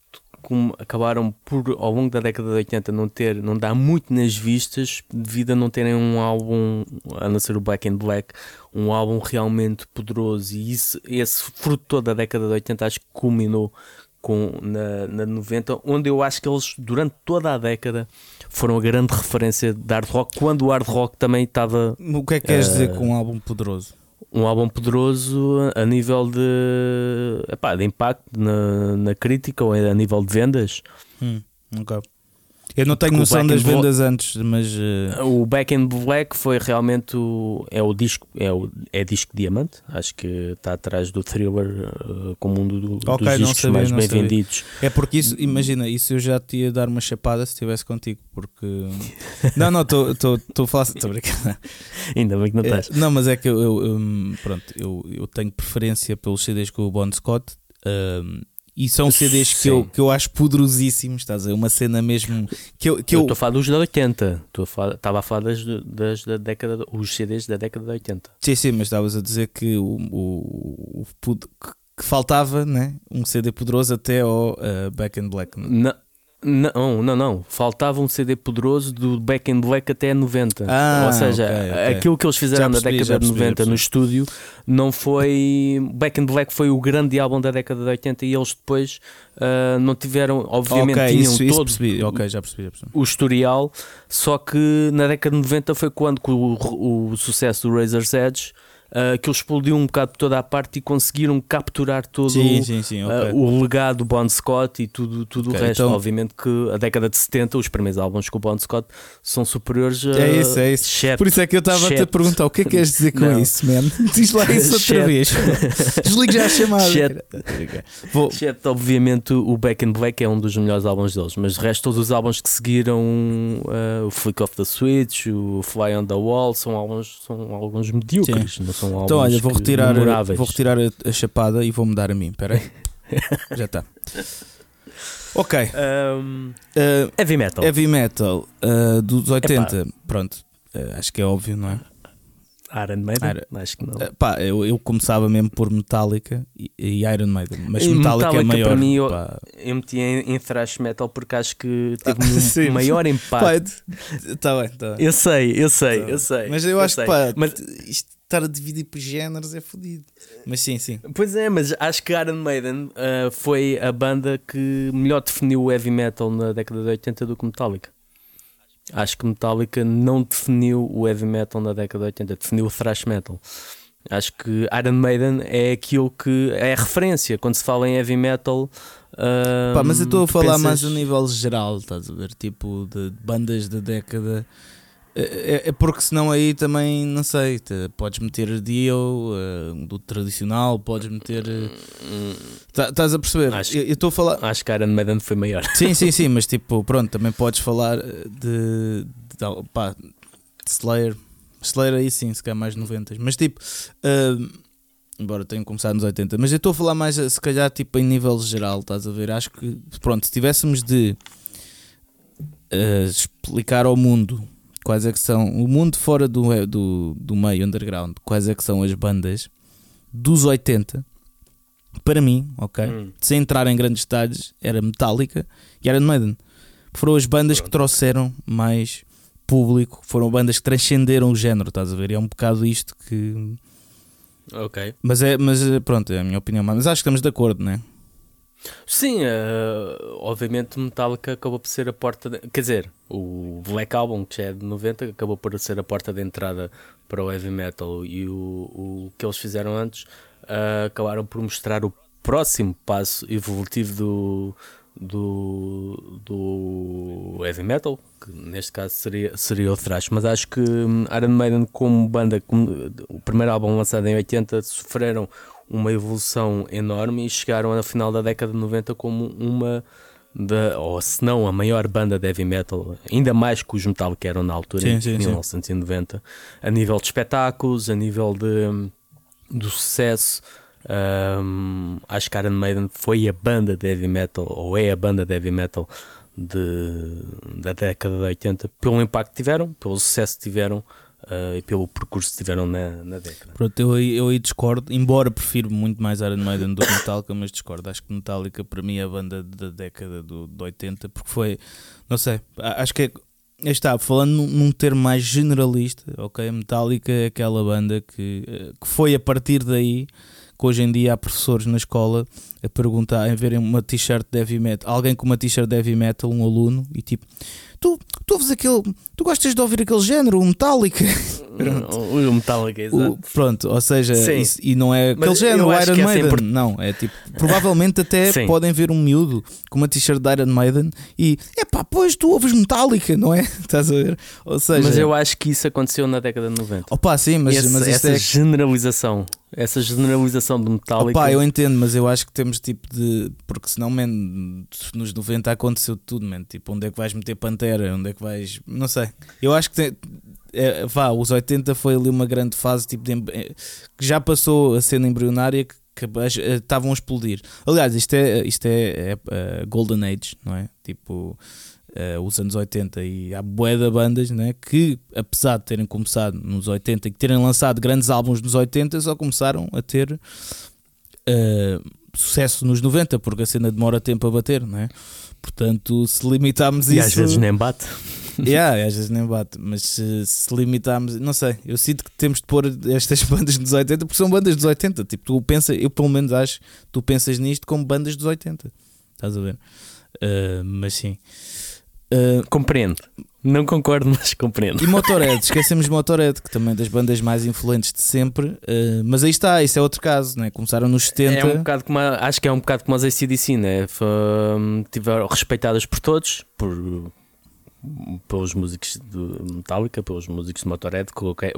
como acabaram por ao longo da década de 80 não ter, não dar muito nas vistas devido a não terem um álbum, a não ser o Black and Black, um álbum realmente poderoso e isso, esse fruto toda da década de 80 acho que culminou com, na, na 90, onde eu acho que eles durante toda a década foram a grande referência de hard rock, quando o hard rock também estava. O que é que queres uh, dizer com um álbum poderoso? Um álbum poderoso a nível de, epá, de impacto na, na crítica ou a nível de vendas. Hum, okay. Eu não tenho noção das vendas antes, mas. Uh... O Back in Black foi realmente o, é o disco, é o é disco diamante. Acho que está atrás do thriller uh, como um do, okay, dos discos sabia, mais bem sabia. vendidos. É porque isso, imagina, isso eu já te ia dar uma chapada se estivesse contigo, porque. (laughs) não, não, estou a falar. Estou brincando. Ainda bem que não é, estás. Não, mas é que eu, eu, um, pronto, eu, eu tenho preferência pelos CDs com o Bon Scott. Um, e são CDs que eu, que eu acho poderosíssimos, estás a ver? Uma cena mesmo que eu. Que eu estou a falar dos da 80, estava a falar das, das da década, os CDs da década de 80. Sim, sim, mas estavas a dizer que o, o, o que faltava né? um CD poderoso até ao uh, Back in Black. Não, não, não, não. Faltava um CD poderoso do Back in Black até 90. Ah, Ou seja, okay, okay. aquilo que eles fizeram percebi, na década de 90 no estúdio não foi. Back in Black foi o grande álbum da década de 80 e eles depois uh, não tiveram. Obviamente okay, tinham isso, todo isso ok, já percebi, já percebi. o historial, só que na década de 90 foi quando o, o sucesso do Razor's Edge uh, que ele explodiu um bocado toda a parte e conseguiram capturar todo sim, sim, sim, uh, okay. uh, o legado do Bon Scott e tudo, tudo okay, o resto. Então... Obviamente que a década de 70, os primeiros álbuns com o Bon Scott são superiores a. É isso, é isso. Por isso é que eu estava a te perguntar o que é que queres dizer com Não. isso, man? (laughs) Diz lá isso outra vez. (laughs) Desligue já a chamada. Vou... Exceto, obviamente, o Back in Black é um dos melhores álbuns deles, mas de resto, todos os álbuns que seguiram, uh, o Flick of the Switch, o Fly on the Wall, são álbuns, são álbuns medíocres são Então, olha, vou retirar, vou retirar a, a, chapada e vou mudar a mim. Espera aí. (laughs) Já está. Ok. Um, uh, heavy metal. Heavy metal uh, dos 80. Epá. Pronto. Uh, acho que é óbvio, não é? Iron Maiden? Iron, acho que não. Pá, eu, eu começava mesmo por Metallica e, e Iron Maiden, mas Metallica, Metallica é maior. Para mim, eu, eu meti em, em thrash metal porque acho que teve (laughs) um sim, maior impacto. Está (laughs) bem, tá bem. Eu sei, eu sei, tá eu sei. Mas eu, eu acho sei. que pá, mas, isto estar a dividir por géneros é fodido. Mas sim, sim. Pois é, mas acho que Iron Maiden uh, foi a banda que melhor definiu o heavy metal na década de 80 do que Metallica. Acho que Metallica não definiu o heavy metal na década de 80, definiu o thrash metal. Acho que Iron Maiden é aquilo que é a referência quando se fala em heavy metal. Uh, Pá, mas eu estou a falar pensas... mais a nível geral, estás a ver? Tipo de bandas da década é, é, é, porque senão aí também, não sei, te, podes meter Dio uh, do tradicional, podes meter. Estás tá, a perceber? Acho, eu estou a falar. Acho que Iron Maiden foi maior. Sim, sim, sim, (laughs) mas tipo, pronto, também podes falar de. de pá, Slayer. Slayer aí sim, se calhar mais 90. Mas tipo. Uh, embora tenha começado nos 80, mas eu estou a falar mais, se calhar, tipo, em nível geral, estás a ver? Acho que, pronto, se tivéssemos de uh, explicar ao mundo quais é que são o mundo fora do, do, do meio underground, quais é que são as bandas dos 80 para mim, ok? Hum. Sem entrar em grandes detalhes, era Metallica e Iron Maiden. Foram as bandas que trouxeram mais público, foram bandas que transcenderam o género, estás a ver? E é um bocado isto que. Ok. Mas é, mas pronto, é a minha opinião, mas acho que estamos de acordo, não é? Sim, uh, obviamente Metallica acabou por ser a porta. De, quer dizer, o Black Album, que já é de 90, acabou por ser a porta de entrada para o heavy metal. E o, o que eles fizeram antes uh, acabaram por mostrar o próximo passo evolutivo do, do, do heavy metal, que neste caso seria, seria o thrash, mas acho que hum, Iron Maiden como banda, como, o primeiro álbum lançado em 80, sofreram uma evolução enorme e chegaram ao final da década de 90 como uma da, ou se não a maior banda de heavy metal, ainda mais que os Metallica eram na altura, sim, em sim, 1990, sim. a nível de espetáculos, a nível de, do sucesso. Um, acho que Iron Maiden foi a banda de heavy metal, ou é a banda de heavy metal de, da década de 80, pelo impacto que tiveram, pelo sucesso que tiveram uh, e pelo percurso que tiveram na, na década. Pronto, eu, eu aí discordo, embora prefiro muito mais Iron Maiden do que Metallica, mas discordo. Acho que Metallica para mim é a banda da década do, de 80, porque foi, não sei, acho que é. Está, falando num, num termo mais generalista, ok? Metallica é aquela banda que, eh, que foi a partir daí que hoje em dia há professores na escola a perguntar, em verem uma t-shirt de heavy metal, alguém com uma t-shirt de heavy metal, um aluno, e tipo, tu, tu ouves aquele, tu gostas de ouvir aquele género, o Metallica? (laughs) O Metallica, exato. O, pronto, ou seja, isso, e não é aquele género, o Iron é Maiden. Sempre... Não, é tipo, (laughs) provavelmente até podem ver um miúdo com uma t-shirt de Iron Maiden e é pá, pois tu ouves Metallica, não é? (laughs) Estás a ver? Ou seja, mas eu acho que isso aconteceu na década de 90. Opa, sim, mas, Esse, mas essa é... generalização, essa generalização de Metallica. Opa, eu entendo, mas eu acho que temos tipo de. Porque senão, man, nos 90 aconteceu tudo, man. Tipo, onde é que vais meter Pantera? Onde é que vais. Não sei. Eu acho que tem, é, vá, os 80 foi ali uma grande fase tipo de, eh, que já passou a cena embrionária que, eh, estavam a explodir. Aliás, isto é, isto é, é uh, Golden Age, não é? Tipo, uh, os anos 80 e há bué de bandas né, que, apesar de terem começado nos 80 e que terem lançado grandes álbuns nos 80, só começaram a ter uh, sucesso nos 90, porque a cena demora tempo a bater, não é? Portanto, se limitarmos e isso. às vezes nem bate. (laughs) yeah, às vezes nem bate, mas se, se limitarmos, não sei, eu sinto que temos de pôr estas (laughs) bandas dos 80 porque são bandas dos 80. Tipo, tu pensa, eu pelo menos acho, tu pensas nisto como bandas dos 80, estás a ver? Uh, mas sim, uh, compreendo. Não concordo, (laughs) mas compreendo. E Motorhead, esquecemos de Motorhead, que também é das bandas mais influentes de sempre, uh, mas aí está, isso é outro caso, né? começaram nos 70. É um bocado como a, acho que é um bocado como as ACDC, né? tiveram respeitadas por todos, por pelos músicos de Metallica, pelos músicos de Motorhead,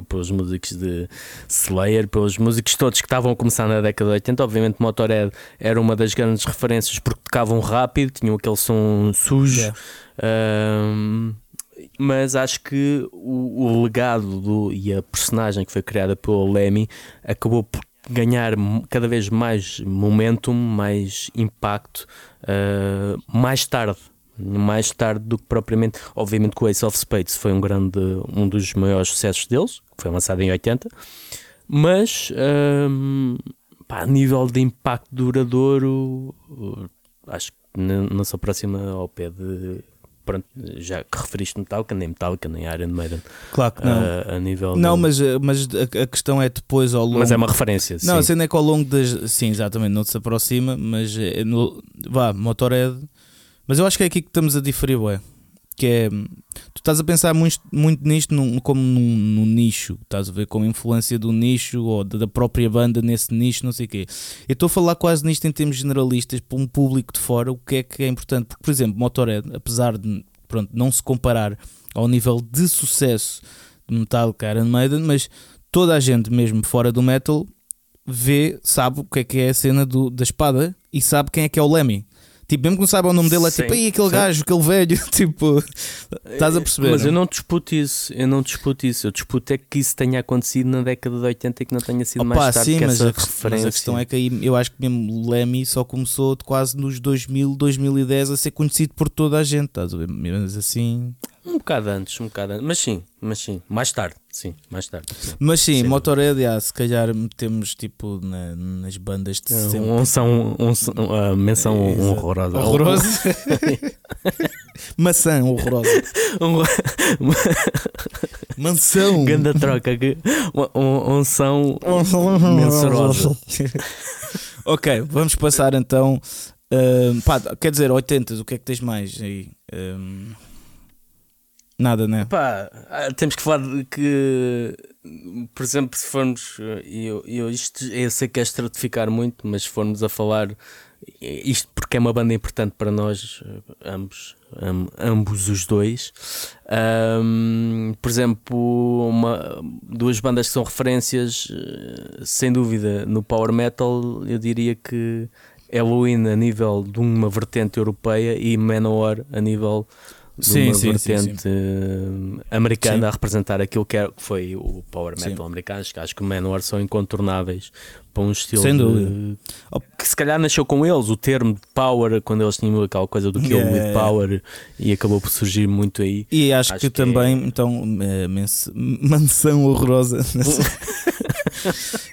pelos músicos de Slayer, pelos músicos todos que estavam a começar na década de 80. Obviamente, Motorhead era uma das grandes referências porque tocavam rápido, tinham aquele som sujo. Yeah. Um, mas acho que o, o legado do, e a personagem que foi criada pelo Lemmy acabou por ganhar cada vez mais momentum, mais impacto uh, mais tarde mais tarde do que propriamente. Obviamente que o Ace of Spades foi um grande, um dos maiores sucessos deles, foi lançado em 80, mas um, pá, a nível de impacto duradouro, acho que não se aproxima ao pé de. Pronto, já que referiste Metallica, nem Metallica, nem Iron Maiden. Claro que não. A, a nível não, de... mas, mas a, a, questão é depois ao longo. Mas é uma referência. Não, sim. a cena é que ao longo das. Sim, exatamente, não se aproxima, mas é no... vá, Motorhead mas eu acho que é aqui que estamos a diferir, ué. Que é. Tu estás a pensar muito, muito nisto num, como num, num, nicho, estás a ver? Com a influência do nicho ou da própria banda nesse nicho, não sei o quê. Eu estou a falar quase nisto em termos generalistas, para um público de fora, o que é que é importante. Porque, por exemplo, Motorhead, apesar de pronto, não se comparar ao nível de sucesso de Metallica, Iron Maiden, mas toda a gente, mesmo fora do metal, vê, sabe o que é que é a cena do, da espada e sabe quem é que é o Lemmy. Tipo, mesmo que não saiba o nome dele, é tipo, aí aquele sim. gajo, aquele velho, (laughs) tipo, estás a perceber? Mas não? eu não disputo isso, eu não disputo isso. Eu disputo é que isso tenha acontecido na década de 80 e que não tenha sido Opa, mais tarde sim, que mas essa a, referência. Mas a questão é que aí eu acho que mesmo Lemmy só começou quase nos 2000, 2010 a ser conhecido por toda a gente, estás a ver? Mas assim. Um bocado antes, um bocado antes. Mas sim, mas sim. Mais tarde, sim, mais tarde. Sim. Mas sim, sim. Motorhead, yeah, se calhar metemos tipo na, nas bandas de sempre. Um, um, um, uma menção é, horrorosa. Horrorosa. Maçã horrorosa. Mansão. Ganda troca. Som (laughs) mensurosa. (laughs) ok, vamos passar então. Uh, pá, quer dizer, 80, o que é que tens mais aí? Um, Nada, né? Pá, temos que falar de que por exemplo, se formos, eu, eu, isto, eu sei que é estratificar muito, mas se formos a falar, isto porque é uma banda importante para nós, ambos, ambos os dois. Um, por exemplo, uma, duas bandas que são referências, sem dúvida, no power metal, eu diria que Halloween a nível de uma vertente europeia e Manowar a nível sim, sim, vertente sim, americana a representar aquilo que, é, foi o power metal americano. Acho que o Manowar são incontornáveis para um estilo Sem dúvida. que se calhar nasceu com eles, o termo de power, quando eles tinham aquela coisa do kill yeah. with power e acabou por surgir muito aí. E acho, acho que, que, também, é... então, é, mansão horrorosa. (laughs)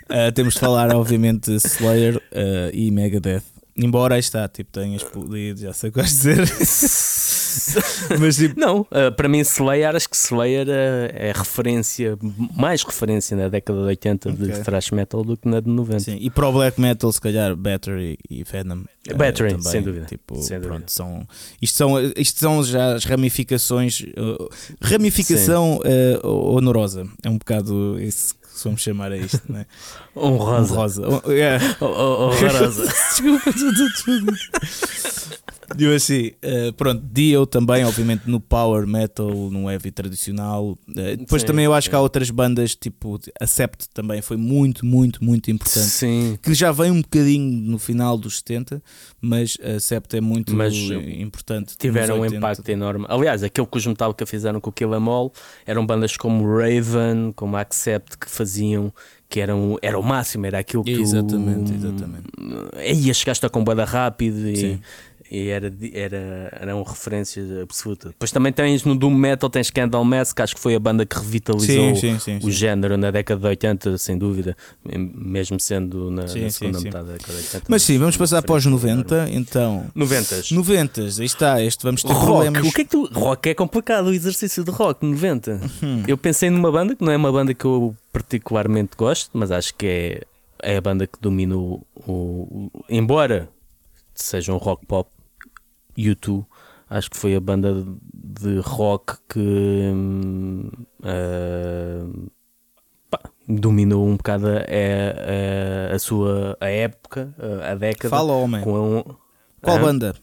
uh, (laughs) temos de falar, obviamente, Slayer uh, e Megadeth. Embora aí está, tipo, tenha explodido, já sei o que vais dizer. (laughs) Mas tipo... Não, uh, para mim Slayer, acho que Slayer uh, é referência, mais referência na década de 80 okay. de thrash metal do que na de 90. Sim, e para o black metal, se calhar Battery e Venom. Battery, também, sem dúvida. Tipo, sem pronto, dúvida. São, isto, são, isto são já as ramificações. ramificação honorosa. É um bocado isso se vamos chamar a isto, né? Honrosa. Honrosa. Oh, yeah. Honrosa. Desculpa, eu assim, uh, pronto, Dio também, obviamente, no power metal, no heavy tradicional. Uh, depois sim, também eu acho sim. que há outras bandas, tipo Acept também foi muito, muito, muito importante. Sim. Que já vem um bocadinho no final dos 70, mas Acept é muito mas importante. Tiveram um impacto enorme. Aliás, aquilo que os Metallica fizeram com o Kill Em All eram bandas como Raven, como Accept, que faziam que eram, era o máximo, era aquilo que exatamente, tu, exatamente. Ia chegaste a combada rápido e, e era, era, eram referências absolutas. Depois também tens no Doom Metal, tens Candlemass, que acho que foi a banda que revitalizou sim, sim, sim, o género na década de 80, sem dúvida, mesmo sendo na, na segunda metade da década de 80. Mas sim, vamos passar para os 90, então. 90. 90, aí está, este vamos ter rock, problemas. O que é que tu. Rock é complicado, o exercício de rock, 90. Uhum. Eu pensei numa banda que não é uma banda que eu particularmente gosto, mas acho que é, é a banda que domina o, o embora seja um rock pop U2 acho que foi a banda de rock que uh, pá, dominou um bocado a, a, a, sua a época, a década. Fala, homem. Com um, Qual banda?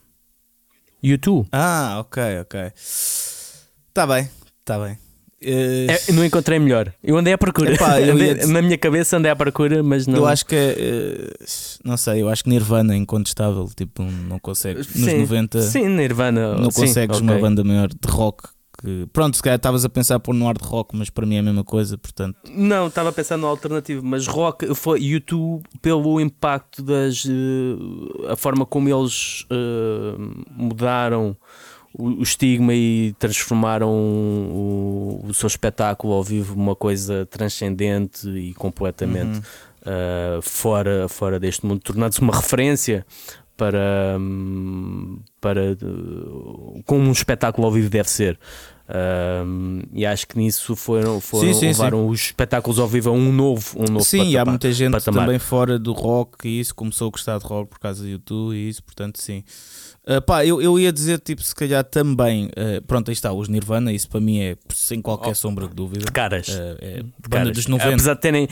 U2. Ah, ok, ok. Está bem, está bem. Uh... É, não encontrei melhor. Eu andei à procura. Epá, (laughs) andei, na minha cabeça andei à procura, mas não. Eu acho que uh, não sei, eu acho que Nirvana é incontestável. Tipo, não consegues. Nos sim, 90 sim, Nirvana. Não consegues sim, uma banda maior de rock. Que, pronto, se calhar estavas a pensar por no hard rock, mas para mim é a mesma coisa, portanto. Não, estava a pensar no alternativo, mas rock foi YouTube pelo impacto das. Uh, a forma como eles mudaram o, estigma e transformaram o, o, seu espetáculo ao vivo numa coisa transcendente e completamente uhum. uh, fora, fora deste mundo, tornando-se uma referência para, para como um espetáculo ao vivo deve ser. Um, e acho que nisso foram, foram sim, sim, levaram sim. os espetáculos ao vivo a um novo, um novo Sim, patamar, há muita gente patamar. também fora do rock e isso começou a gostar de rock por causa do YouTube e isso, portanto, sim. Uh, pá, eu, eu ia dizer, tipo, se calhar também, uh, pronto, aí está, os Nirvana, isso para mim é sem qualquer oh, sombra de dúvida. De caras. Uh, é de banda caras. dos 90. Apesar de terem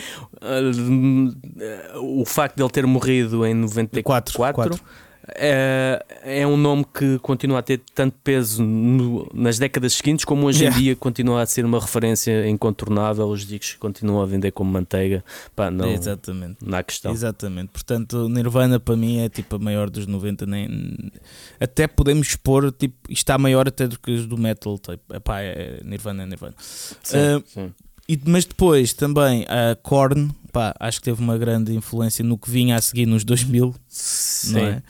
o facto de ele ter morrido em 94. 4, é, é um nome que continua a ter tanto peso no, nas décadas seguintes como hoje yeah. em dia continua a ser uma referência incontornável. Os discos continuam a vender como manteiga. Pá, não, Exatamente. Não há questão. Exatamente. Portanto, Nirvana para mim é tipo a maior dos 90. Nem, até podemos expor, tipo, está maior até do que os do metal. Tipo, epá, é, Nirvana é Nirvana. Sim, uh, sim. E, mas depois também a Korn, pá, acho que teve uma grande influência no que vinha a seguir nos 2000. Sim. Não é?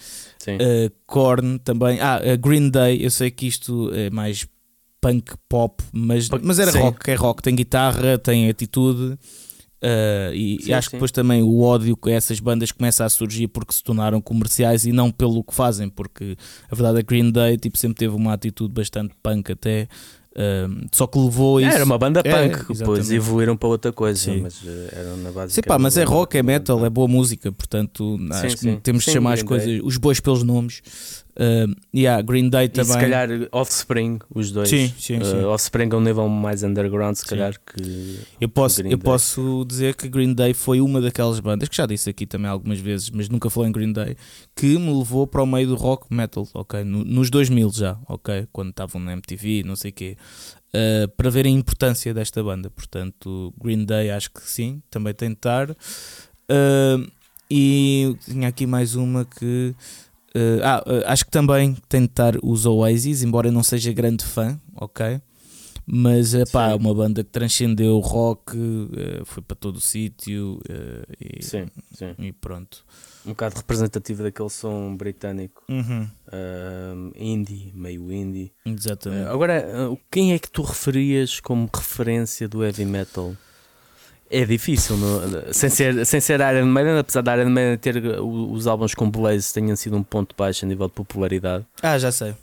Sim. Uh, Korn também. Ah, a Green Day, eu sei que isto é mais punk pop, mas, mas era sim. rock, é rock, tem guitarra, tem atitude. Uh, e, sim, e, acho sim. que depois também o ódio que essas bandas começa a surgir porque se tornaram comerciais e não pelo que fazem, porque a verdade é que Green Day tipo, sempre teve uma atitude bastante punk até. Só que levou isso. Era uma banda é, punk, depois evoluíram para outra coisa, sim. mas uh, eram na base. Sim, pá, mas é rock, é metal, é boa música, portanto sim, acho sim. que temos de chamar as coisas, os bois pelos nomes. Uh, yeah, Green Day E também. se calhar Offspring, os dois. Sim, sim, Uh, sim. Offspring é um nível mais underground, se Sim. calhar que. Eu posso, eu Day. posso dizer que Green Day foi uma daquelas bandas, que já disse aqui também algumas vezes, mas nunca falei em Green Day, que me levou para o meio do rock metal, ok? No- nos 2000 já, ok? Quando estavam na MTV, não sei o quê. Uh, para ver a importância desta banda. Portanto, Green Day acho que sim, também tem de estar. Uh, e tinha aqui mais uma que. Uh, ah, uh, acho que também tem de estar os Oasis, embora eu não seja grande fã, ok? Mas é pá, uma banda que transcendeu o rock, uh, foi para todo o sítio e, Sim, sim. e pronto. Um bocado representativo daquele som britânico. Uhum, uh, indie, meio indie. exatamente. Agora, quem é que tu referias como referência do heavy metal? É difícil, no- sem, ser, sem ser Iron Maiden, apesar da Iron Maiden ter os álbuns com Blaze tenham sido um ponto baixo a nível de popularidade. Ah, já sei.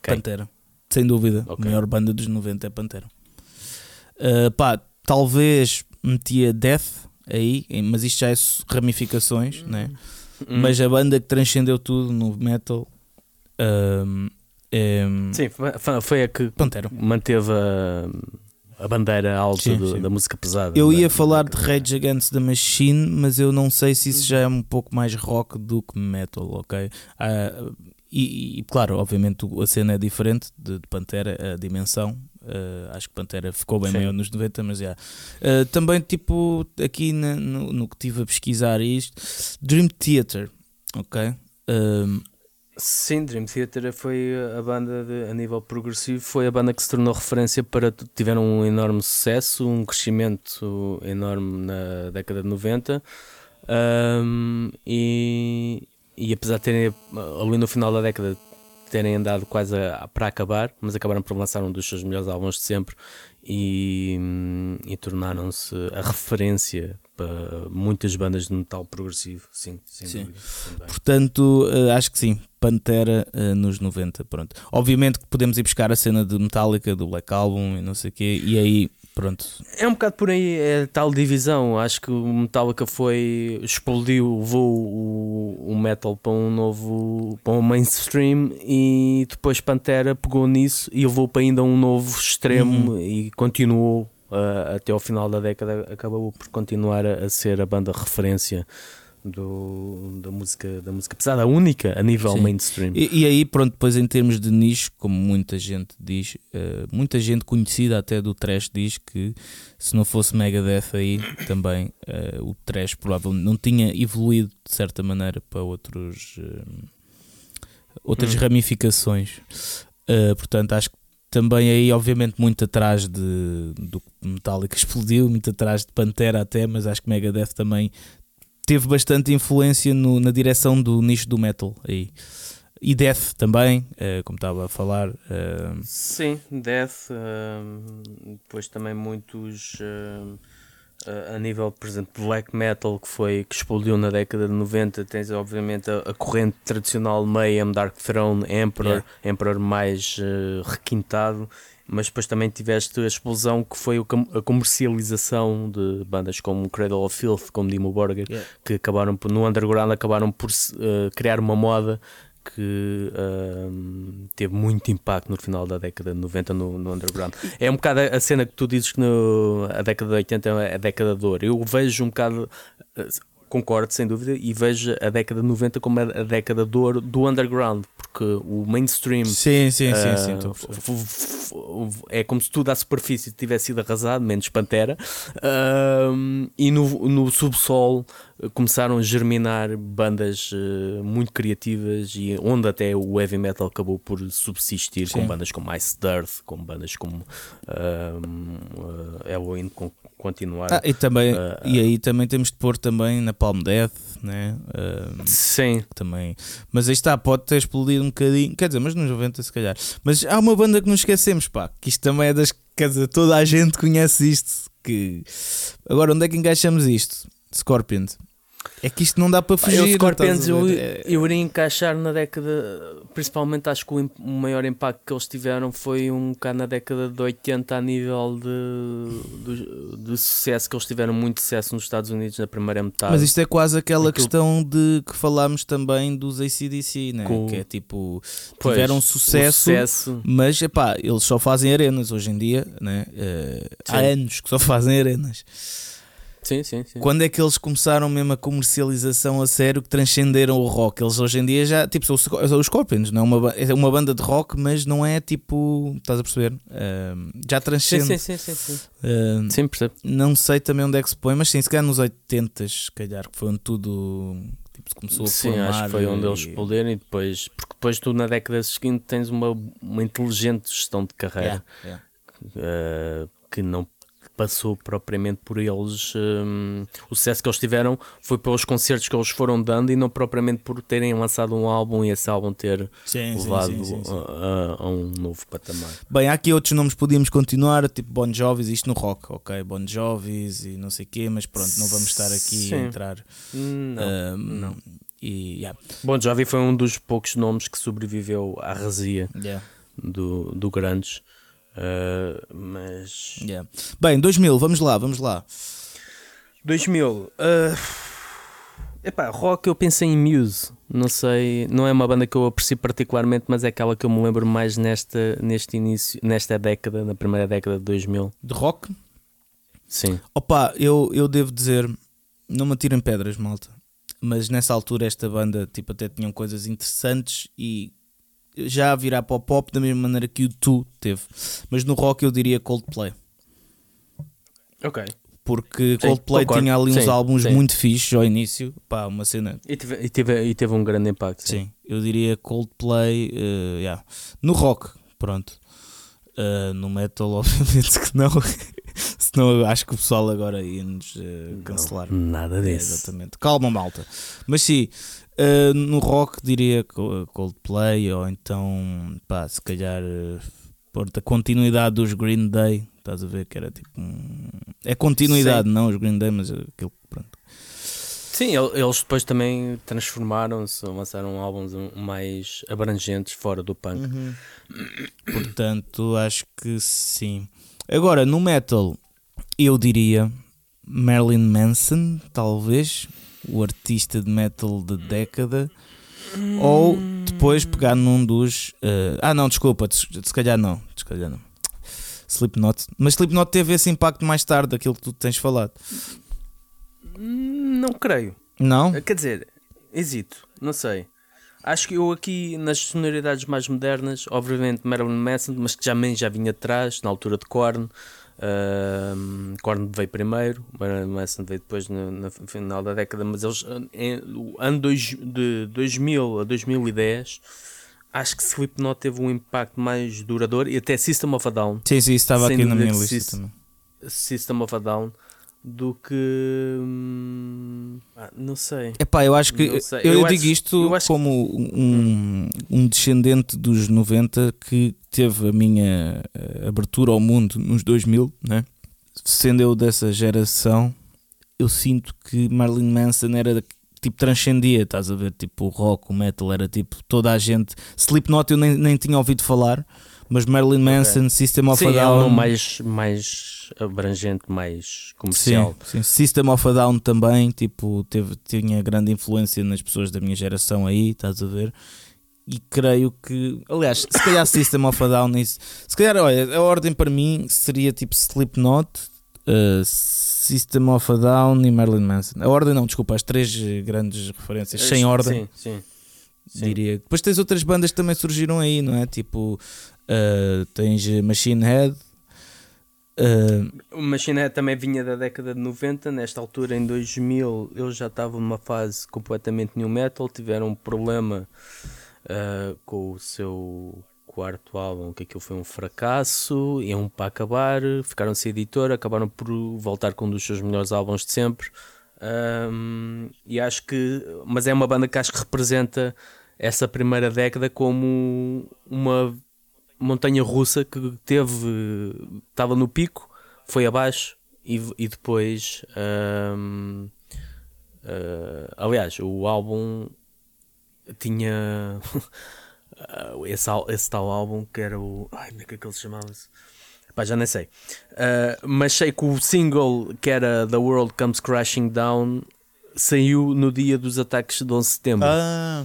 Quem? Pantera. Sem dúvida. Ok. A maior banda dos 90 é Pantera. Uh, pá, talvez metia Death aí, mas isto já é ramificações, né? Hum. Mas a banda que transcendeu tudo no metal um, é Sim, foi- foi a que Pantera. manteve a, a bandeira alta Sim, do- sim. da música pesada. Eu da- ia falar da- de Rage Against the Machine, mas eu não sei se isso já é um pouco mais rock do que metal, ok? Ah, e, e, claro, obviamente a cena é diferente de, de Pantera, a dimensão. ah, acho que Pantera ficou bem Sim. maior nos 90, mas já. Ah, também, tipo, aqui na- no, no que estive a pesquisar isto, Dream Theater, ok? Um, Sim, Dream Theater foi a banda de- a nível progressivo, foi a banda que se tornou referência para tiveram um enorme sucesso, um crescimento enorme na década de 90 ahm, e, e apesar de terem ali no final da década terem andado quase a- para acabar, mas acabaram por lançar um dos seus melhores álbuns de sempre e, e tornaram-se a referência para muitas bandas de metal progressivo, sim, Sim. Portanto, eh, acho que sim, Pantera eh, nos 90, pronto. Obviamente que podemos ir buscar a cena de Metallica, do Black Album e não sei o quê, e aí, pronto. É um bocado por aí, é tal divisão. Acho que o Metallica foi. explodiu, levou o, o metal para um novo. para um mainstream e depois Pantera pegou nisso e levou para ainda um novo extremo e continuou. ah, até ao final da década acabou por continuar a, a ser a banda referência do, da, música, da música pesada, única a nível Sim. mainstream. E, e aí, pronto, depois em termos de nicho, como muita gente diz, eh, muita gente conhecida até do trash diz que se não fosse Megadeth aí, também eh, o trash provavelmente não tinha evoluído de certa maneira para outros, eh, outras Hum. ramificações. Portanto, acho que também aí, obviamente, muito atrás de, do Metallica (laughs) explodiu, muito atrás de Pantera até, mas acho que Megadeth também teve bastante influência no- na direção do nicho do metal aí. E Death também, eh, como estava a falar. eh, Sim, Death, ahm, depois também muitos ahm, a- nível, por exemplo, black metal que foi que explodiu na década de 90, tens obviamente a, a corrente tradicional Mayhem, Dark Throne, Emperor, Emperor mais eh, requintado, mas depois também tiveste a explosão que foi a comercialização de bandas como Cradle of Filth, como Dimmu Borgir, Yeah. que acabaram por, no underground acabaram por eh, criar uma moda que ahm, teve muito impacto no final da década de 90 no, no underground. É um bocado a a cena que tu dizes que no, a década de 80 é a década de ouro. Eu vejo um bocado, eh, concordo sem dúvida, e vejo a década de 90 como a, década de ouro do underground, porque o mainstream Sim, sim, sim, ah, sim. é como se tudo à superfície tivesse sido arrasado, menos Pantera, Ahm, e no, no subsolo começaram a germinar bandas eh, muito criativas e onde até o heavy metal acabou por subsistir, com Sim. bandas como Ice Earth, com bandas como ahm, eh, Halloween, com continuar. Ah, e, também, Ah, e aí também temos de pôr também na Palm Death, né? Sim, também. Mas aí está, pode ter explodido um bocadinho, quer dizer, mas nos 90 se calhar. Mas há uma banda que não esquecemos, pá, que isto também é das. Quer dizer, toda a gente conhece isto. Que... Agora, onde é que encaixamos isto? Scorpions. É que isto não dá para fugir. Os Scorpions eu? É- eu iria encaixar na década, principalmente acho que o, o maior impacto que eles tiveram foi um bocado na década de 80 a nível de, do- de sucesso, que eles tiveram muito sucesso nos Estados Unidos na primeira metade. Mas isto é quase aquela Aquilo- questão de que falámos também dos ACDC, né? Com- que é tipo, Pois, tiveram o sucesso, sucesso mas epá, eles só fazem arenas hoje em dia, né? Eh, há anos que só (laughs) fazem arenas. Sim, sim, sim. Quando é que eles começaram mesmo a comercialização a sério que transcenderam o rock? Eles hoje em dia já, tipo, são os, são os Scorpions, não é uma, é uma banda de rock, mas não é tipo, estás a perceber? Eh, já transcende. sim, sim, sim, sim. Eh, Sim, percebo. não sei também onde é que se põe, mas sim, se calhar nos 80, se calhar, que foi onde tudo tipo, se começou a Sim, acho que foi onde e- eles explodiram e depois, porque depois tu na década seguinte tens uma, uma inteligente gestão de carreira. Yeah, yeah. uh, que não passou propriamente por eles. um, o sucesso que eles tiveram foi pelos concertos que eles foram dando e não propriamente por terem lançado um álbum e esse álbum ter Sim, levado sim, sim. A, a- um novo patamar. Bem, há aqui outros nomes que podíamos continuar, tipo Bon Jovis, isto no rock, ok? Bon Jovis e não sei o quê, mas pronto, não vamos estar aqui a entrar. Não, Ahm, não. E, yeah, Bon Jovi foi um dos poucos nomes que sobreviveu à razia yeah, do, do Grandes. Uh, mas yeah. Bem, 2000, vamos lá, vamos lá. 2000 uh, epá, rock eu pensei em Muse não sei, não é uma banda que eu aprecio particularmente mas é aquela que eu me lembro mais nesta, neste início, nesta década na primeira década de 2000 De rock? sim, Opa, eu, eu devo dizer, não me atirem pedras, malta. Mas nessa altura esta banda tipo, até tinham coisas interessantes e já a virar para o pop da mesma maneira que o Tu teve. Mas no rock eu diria Coldplay. ok Porque Sim, Coldplay concordo. tinha ali uns Sim, álbuns sim. muito fixes ao início. Pá, uma cena. e teve, e teve, e teve um grande impacto sim. Sim, eu diria Coldplay. eh, yeah. No rock, pronto. Eh, no metal, (laughs) obviamente que não. (laughs) Senão eu acho que o pessoal agora ia-nos eh, cancelar. Não, nada É, disso exatamente. Calma, malta. Mas sim, eh, no rock diria Co- Coldplay ou então, pá, se calhar uh, a continuidade dos Green Day. Estás a ver que era tipo. um- É continuidade, não os Green Day, mas aquilo. Pronto. Sim, el- eles depois também transformaram-se, lançaram álbuns mais abrangentes fora do punk. Uhum. Portanto, acho que sim. Agora, no metal, eu diria Marilyn Manson, talvez, o artista de metal da década. Ou depois pegar num dos. eh, ah, não, desculpa, se se calhar não. Se calhar não. Slipknot. Mas Slipknot teve esse impacto mais tarde, daquilo que tu tens falado. Não creio. Não? Quer dizer, hesito, não sei. Acho que eu aqui nas sonoridades mais modernas, obviamente Marilyn Manson, mas que também já vinha atrás, na altura de Korn. Korn veio primeiro, Manson veio depois no, no final da década, mas eles, em, o ano dois, de 2000 a 2010, acho que Slipknot teve um impacto mais duradouro e até System of a Down. Sim, sim, estava aqui na minha lista também. System of a Down do que hum, ah, não sei Epá, eu acho que eu, Eu digo acho- isto eu como um, um descendente dos 90 que teve a minha eh, abertura ao mundo nos 2000, né? sendo eu dessa geração, eu sinto que Marilyn Manson era tipo transcendia, estás a ver? Tipo o rock, o metal, era tipo toda a gente. Slipknot eu nem, nem tinha ouvido falar, mas Marilyn Manson, System of sim a é Down. um mais mais abrangente mais comercial Sim, sim. System of a Down também, tipo, teve, tinha grande influência nas pessoas da minha geração aí, estás a ver? E creio que, aliás, se calhar System of a Down, isso, se calhar, olha, a ordem para mim seria tipo Slipknot, uh, System of a Down e Marilyn Manson. A ordem não, desculpa, as três grandes referências, sem ordem, sim, sim. Sim. diria. Depois tens outras bandas que também surgiram aí, não é? Tipo, uh, tens Machine Head. uh, o Machine Head também vinha da década de 90 nesta altura em 2000 eu já estava numa fase completamente new metal tiveram um problema ah, com o seu quarto álbum que aquilo foi um fracasso iam para acabar ficaram sem editor acabaram por voltar com um dos seus melhores álbuns de sempre Ahm, e acho que mas é uma banda que acho que representa essa primeira década como uma montanha russa que teve estava no pico foi abaixo e, e depois ahm, Uh, aliás, o álbum tinha (laughs) esse, esse tal álbum que era o. Ai, como é que ele se chamava-se? Pá, já nem sei. Uh, mas sei que o single que era The World Comes Crashing Down saiu no dia dos ataques de 11 de setembro. Ah.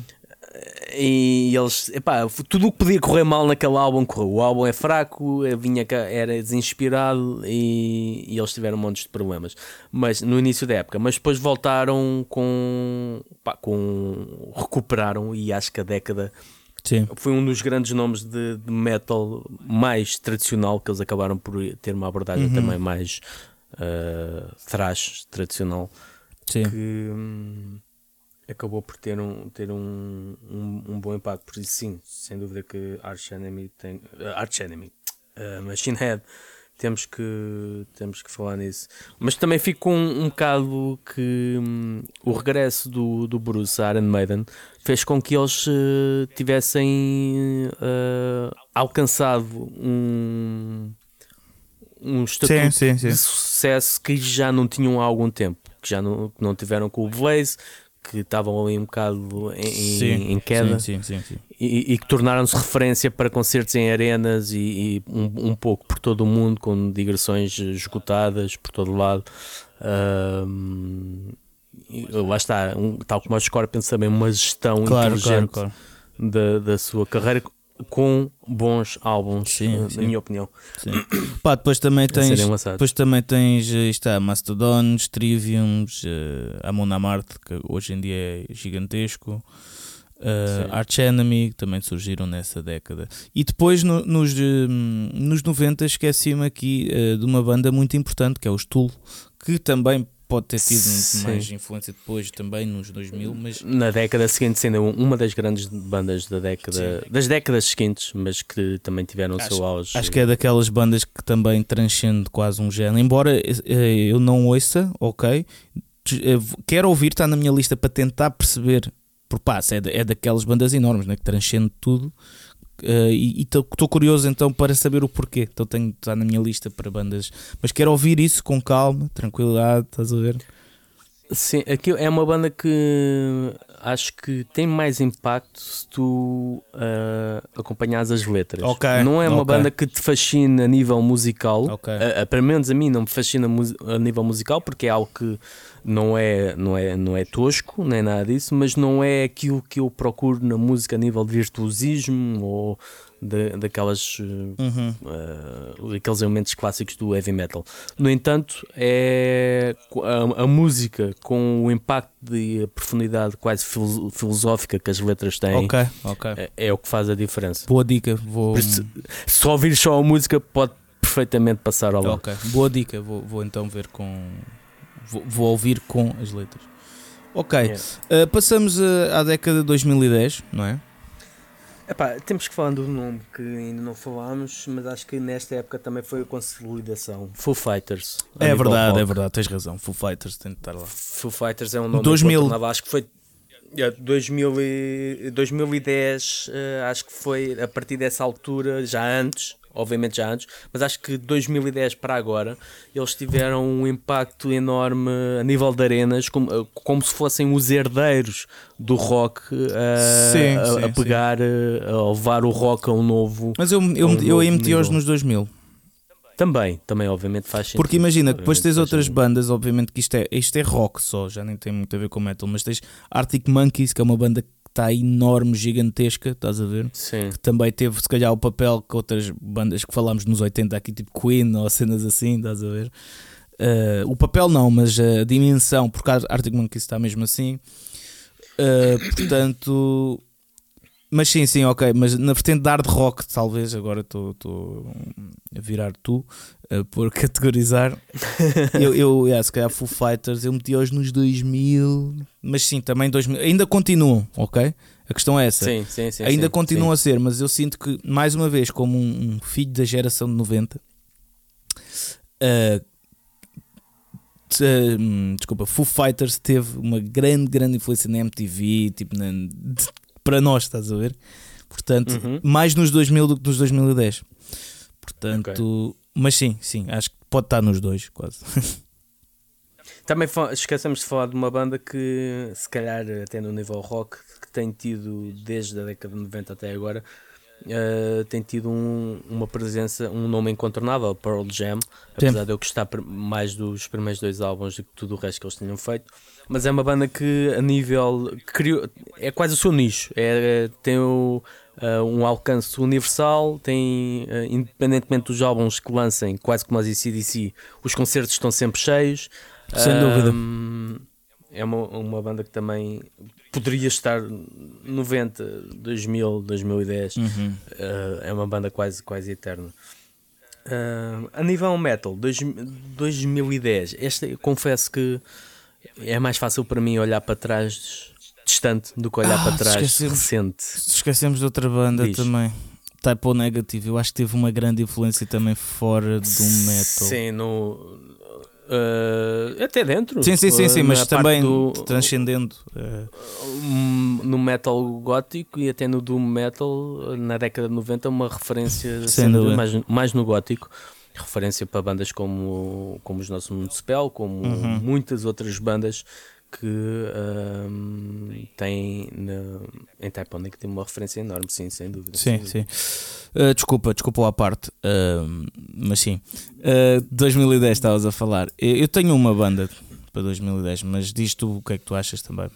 E eles, epá, tudo o que podia correr mal naquele álbum correu. O álbum é fraco, vinha, era desinspirado e, e eles tiveram um monte de problemas. Mas no início da época, mas depois voltaram com, pá, com recuperaram e acho que a década Sim. Foi um dos grandes nomes de, de, metal mais tradicional que eles acabaram por ter uma abordagem uhum. também mais uh, thrash tradicional Sim. que hum, acabou por ter um, ter um, um, um, bom impacto. Por isso, sim, sem dúvida que Arch Enemy tem. Uh, Arch Enemy, uh, Machine Head temos que, temos que falar nisso. Mas também fico com um, um bocado que um, o regresso do, do Bruce a Iron Maiden fez com que eles uh, tivessem alcançado um, um estatuto sim, sim, sim. de sucesso que já não tinham há algum tempo. Que já não, que não tiveram com o Blaze, que estavam ali um bocado em, sim, em queda sim, sim, E, e, que tornaram-se referência para concertos em arenas e, e um, um, pouco por todo o mundo, com digressões esgotadas por todo lado. Um, lá está, um, tal como o Scorpions também, uma gestão claro, inteligente claro, claro. Da, da sua carreira com bons álbuns, sim, na sim. minha opinião. Sim. Pá, depois também tens, depois também tens está, Mastodons, Triviums, uh, Amon Amarth, que hoje em dia é gigantesco. Uh, Arch Enemy também surgiram nessa década. E depois no, nos, uh, nos 90 esqueci-me aqui uh, de uma banda muito importante que é os Tool, que também pode ter tido muito mais influência depois também nos 2000, mas na década seguinte sendo uma das grandes bandas da década Sim. das décadas seguintes, mas que também tiveram acho, o seu auge. Acho que é daquelas bandas que também transcende quase um género, embora eh, eu não ouça, ok, eh, quero ouvir, está na minha lista para tentar perceber, por pá, é, é daquelas bandas enormes, né, que transcende tudo. Uh, e estou curioso então para saber o porquê. Então tenho está na minha lista para bandas, mas quero ouvir isso com calma, tranquilidade, estás a ver? Sim, aqui é uma banda que acho que tem mais impacto se tu uh, acompanhas as letras. Okay, não é uma okay. banda que te fascina a nível musical, okay. uh, pelo menos a mim não me fascina a nível musical, porque é algo que não é, não é, não é tosco, nem nada disso, mas não é aquilo que eu procuro na música a nível de virtuosismo ou de, daquelas, uhum. uh, aqueles elementos clássicos do heavy metal. No entanto, é a, a música com o impacto e a profundidade quase filosófica que as letras têm okay, okay. É, é, o que faz a diferença. Boa dica, vou. Se, se ouvir só a música, pode perfeitamente passar ao lado. Ok, boa dica, vou, vou então ver com vou, vou ouvir com as letras. Ok, yeah. uh, passamos uh, à década de 2010, não é? Epá, temos que falar do nome que ainda não falámos, mas acho que nesta época também foi a consolidação. Foo Fighters. É verdade, é verdade, tens razão. Foo Fighters tem de estar lá. Foo Fighters é um nome 2000. que acho que foi 2000 e, 2010, uh, acho que foi a partir dessa altura, já antes, obviamente já antes, mas acho que de 2010 para agora eles tiveram um impacto enorme a nível de arenas, como, como se fossem os herdeiros do rock a, sim, a, sim, a pegar, sim. a levar o rock a um novo. Mas eu, eu, um eu aí meti-os nos 2000. Também, também, obviamente faz sentido. Porque imagina, depois tens outras sentido. bandas, obviamente que isto é, isto é rock só, já nem tem muito a ver com metal, mas tens Arctic Monkeys, que é uma banda está enorme, gigantesca, estás a ver? Sim. Que também teve, se calhar, o papel que outras bandas que falámos nos 80 aqui, tipo Queen ou cenas assim, estás a ver? Uh, o papel não, mas a dimensão, porque a Arctic Monkeys está mesmo assim. Uh, portanto, mas sim, sim, ok. Mas na vertente de hard rock, talvez, agora estou a virar tu uh, por (laughs) categorizar. eu, eu yeah, se calhar Foo Fighters, eu meti hoje nos 2000, mas sim, também 2000. Ainda continuam, ok? A questão é essa. Sim, sim, sim. Ainda continuam a ser, mas eu sinto que, mais uma vez, como um, um filho da geração de 90, uh, Uh, desculpa, Foo Fighters teve uma grande, grande influência na MTV, tipo, na, para nós, estás a ver? Portanto, uhum. mais nos 2000 do que nos 2010. Portanto, okay. mas sim, sim, acho que pode estar nos dois, quase. (laughs) Também esquecemos de falar de uma banda que, se calhar, até no nível rock, que tem tido desde a década de 90 até agora, uh, tem tido um, uma presença, um nome incontornável, Pearl Jam, apesar Sim. de eu gostar mais dos primeiros dois álbuns do que tudo o resto que eles tinham feito. Mas é uma banda que, a nível. Criou, é quase o seu nicho. É, tem o, uh, um alcance universal, tem, uh, independentemente dos álbuns que lancem, quase como as ICDC, os concertos estão sempre cheios. Sem dúvida. É uma, uma banda que também poderia estar 90, 2000, 2010. Uhum. Uh, é uma banda quase, quase eterna. Uh, a nível metal, dois, 2010, esta confesso que é mais fácil para mim olhar para trás distante do que olhar ah, para trás esquecemos, recente. Esquecemos de outra banda Diz. também. Type O Negative, eu acho que teve uma grande influência também fora do metal. Sim, no, Uh, até dentro. Sim, sim, sim, sim mas também do, transcendendo. Uh. No metal gótico e até no doom metal, na década de 90, uma referência sendo mais, mais no gótico. Referência para bandas como, como os nossos Municipal, como uhum. muitas outras bandas que um, tem na, em Typonic tem uma referência enorme, sim, sem dúvida. Sim, sem dúvida. sim. Uh, desculpa, desculpa à parte, uh, mas sim. Uh, ah, 2010 estavas a falar. Eu, eu, tenho uma banda para 2010, mas diz tu o que é que tu achas também.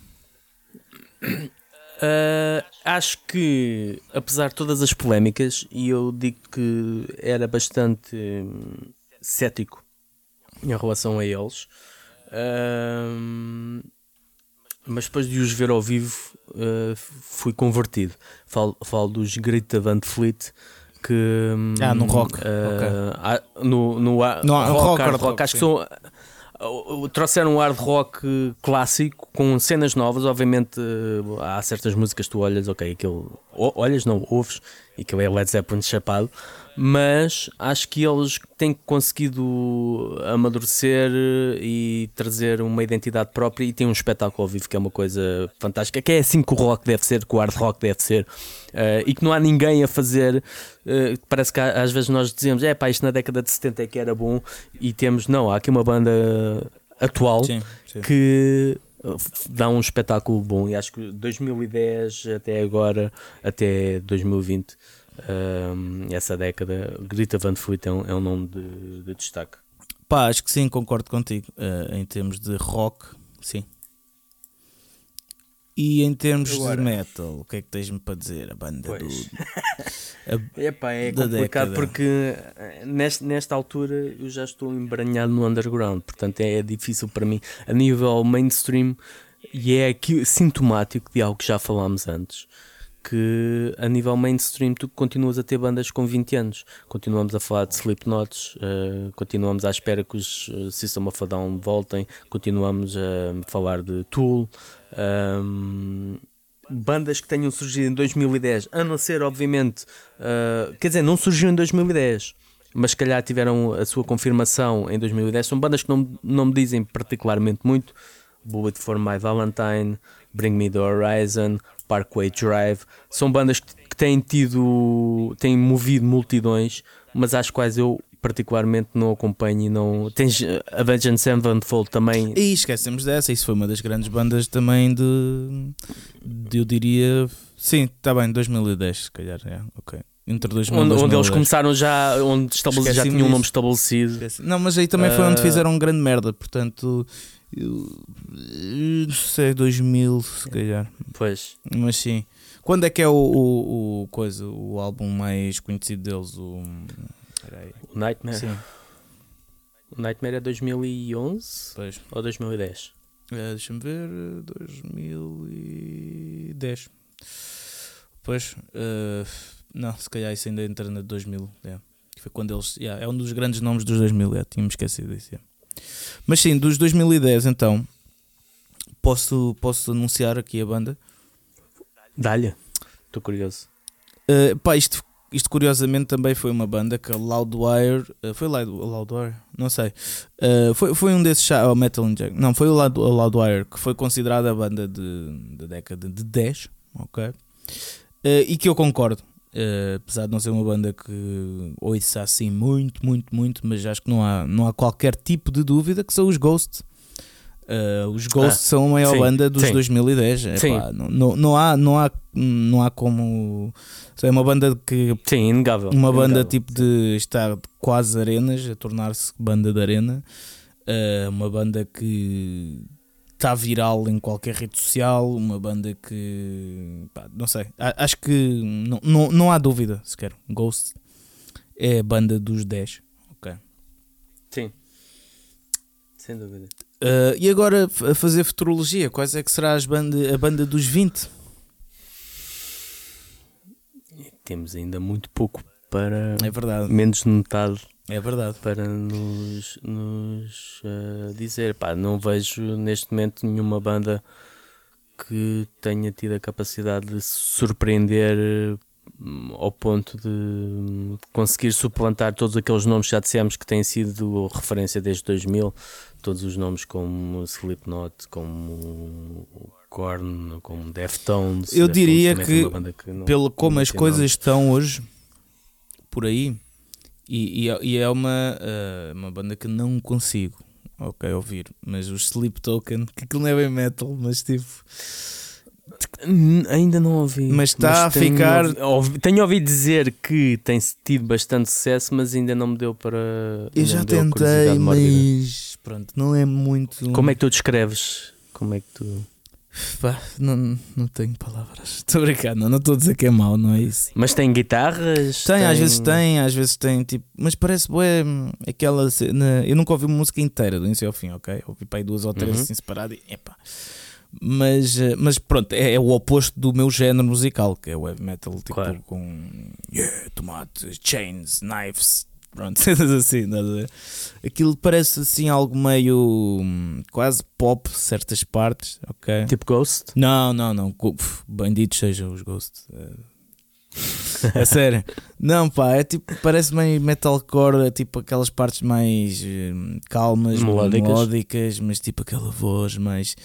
Uh, acho que, apesar de todas as polémicas, e eu digo que era bastante hum, cético em relação a eles, mas depois de os ver ao vivo uh, fui convertido. Falo, falo dos Greta Van Fleet que hum, ah, no rock, uh, okay. no, no, no, rock, rock, hard rock, rock acho sim. que são trouxeram um hard rock clássico com cenas novas. Obviamente, uh, há certas músicas que tu olhas, ok, aquilo olhas, não ouves, e que é Led Zeppelin chapado mas acho que eles têm conseguido amadurecer e trazer uma identidade própria e têm um espetáculo ao vivo que é uma coisa fantástica, que é assim que o rock deve ser, que o hard rock deve ser, uh, e que não há ninguém a fazer. Uh, parece que às vezes nós dizemos, é pá, isto na década de 70 é que era bom, e temos, não, há aqui uma banda atual sim, sim. que dá um espetáculo bom e acho que 2010 até agora, até 2020 um, essa década. Greta Van Fleet é um, é um nome de, de, destaque. Pá, acho que sim, concordo contigo. Uh, em termos de rock, sim. E em termos Agora. de metal, o que é que tens-me para dizer? A banda pois. do. (laughs) A, Epá, é complicado década. porque eh, nesta, nesta altura eu já estou embranhado no underground, portanto é, é difícil para mim a nível mainstream e é aqui sintomático de algo que já falámos antes que a nível mainstream tu continuas a ter bandas com 20 anos. Continuamos a falar de Slipknot, uh, continuamos à espera que os uh, System of a Down voltem, continuamos a falar de Tool. Um, bandas que tenham surgido em 2010, a não ser, obviamente, uh, quer dizer, não surgiu em 2010, mas se calhar tiveram a sua confirmação em 2010. São bandas que não, não me dizem particularmente muito. Bullet for My Valentine, Bring Me the Horizon, Parkway Drive, são bandas que, têm tido, têm movido multidões, mas às quais eu particularmente não acompanho e não. Tens Avenged Sevenfold também. E esquecemos dessa, isso foi uma das grandes bandas também de. de eu diria. Sim, está bem, 2010, se calhar, é, ok. Entre 2000 onde, onde eles começaram já, onde já tinham um nome estabelecido. Esqueci. Não, mas aí também foi onde ah. fizeram grande merda, portanto eu, não sei, 2000 se calhar. Pois. Mas sim. Quando é que é o, o, o coisa, o álbum mais conhecido deles? O, o Nightmare? Sim. O Nightmare é 2011 pois. ou 2010? É, Deixa-me ver, 2010. Pois, uh, não, se calhar isso ainda entra na 2000. É. Que foi quando eles. Yeah, é um dos grandes nomes dos 2000, é, tínhamos esquecido disso. Yeah. Mas sim, dos 2010 então, posso, posso anunciar aqui a banda? Dá-lhe, estou curioso. Uh, pá, isto, isto curiosamente também foi uma banda que a Loudwire. Uh, foi Loudwire? Não sei. Uh, foi, foi um desses. Oh, Metal Inject. Não, foi o Loud, Loudwire que foi considerada a banda de, da década de 10. Ok. Uh, e que eu concordo. Uh, apesar de não ser uma banda que ouça assim muito, muito, muito, mas acho que não há, não há qualquer tipo de dúvida que são os Ghosts. Uh, os Ghosts ah, são a maior sim, banda dos sim. 2010. Epá, não, não, não, há, não, há, não há como. É uma banda que. Sim, inegável. Uma banda inegável, tipo sim. de estar quase arenas, a tornar-se banda de arena. Uh, uma banda que está viral em qualquer rede social. Uma banda que. Pá, não sei. Acho que não, não, não há dúvida sequer. Ghost é a banda dos 10. Ok. Sim. Sem dúvida. Uh, e agora a fazer futurologia, quais é que será as banda, a banda dos 20? Temos ainda muito pouco para. É verdade. Menos de metade. É verdade. Para nos, nos uh, dizer. Pá, não vejo neste momento nenhuma banda que tenha tido a capacidade de surpreender hum, ao ponto de hum, conseguir suplantar todos aqueles nomes que já dissemos que têm sido referência desde 2000 todos os nomes como Slipknot, como Korn, como Deftones. Eu diria que, que não, pelo como as coisas nome. estão hoje por aí, e, e, e é uma, uh, uma banda que não consigo ok ouvir, mas os Sleep Token, que aquilo não é bem metal, mas tipo. Ainda não ouvi. Mas está a ficar. Ouvi, tenho ouvido dizer que tem tido bastante sucesso, mas ainda não me deu para. Eu já tentei, mas pronto, não é muito. Como é que tu descreves? Como é que tu. Pá, não, não tenho palavras. (laughs) Estou brincando, não estou a dizer que é mau, não é isso. Mas tem guitarras? Tem, tem... às vezes tem, às vezes tem, tipo, mas parece bué, aquela cena. Eu nunca ouvi uma música inteira do início ao fim, ok? Ouvi para aí duas ou três uhum. assim separadas e epá. Mas, mas pronto, é, é, o oposto do meu género musical, que é o web metal, tipo claro. com yeah, tomates, chains, knives, Pronto, (laughs) assim, nada Aquilo parece assim algo meio hum, quase pop, certas partes, ok? Tipo Ghost? Não, não, não. Bandidos sejam os Ghost. É, é sério. Não, pá, é tipo, parece meio metalcore, é tipo aquelas partes mais hum, calmas, melódicas. melódicas, mas tipo aquela voz mais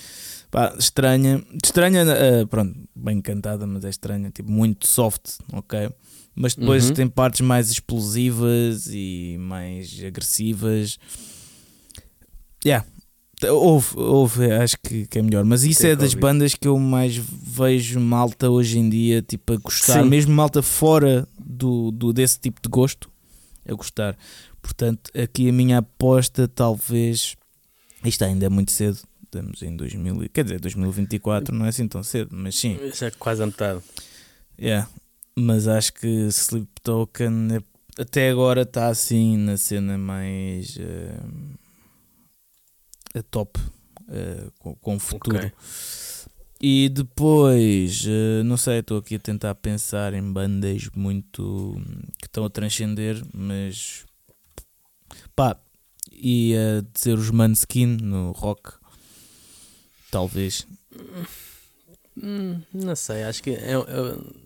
pá, estranha. Estranha, uh, pronto, bem cantada, mas é estranha, tipo muito soft, ok? Mas depois uhum. tem partes mais explosivas e mais agressivas. Yeah. Houve, houve, acho que, que é melhor. Mas isso é das bandas que eu mais vejo malta hoje em dia tipo, a gostar, Sim. mesmo malta fora do, do, desse tipo de gosto, a gostar. Portanto, aqui a minha aposta, talvez. Isto ainda é muito cedo, estamos em 2000, quer dizer, 2024 não é assim tão cedo, mas sim. Isso é quase a metade. Yeah mas acho que Sleep Token é, até agora está assim na cena mais uh, a top uh, com, com futuro. Okay. E depois, uh, não sei, estou aqui a tentar pensar em bandas muito que estão a transcender, mas pá, ia dizer os Manskin no rock, talvez. Hum, não sei, acho que é, é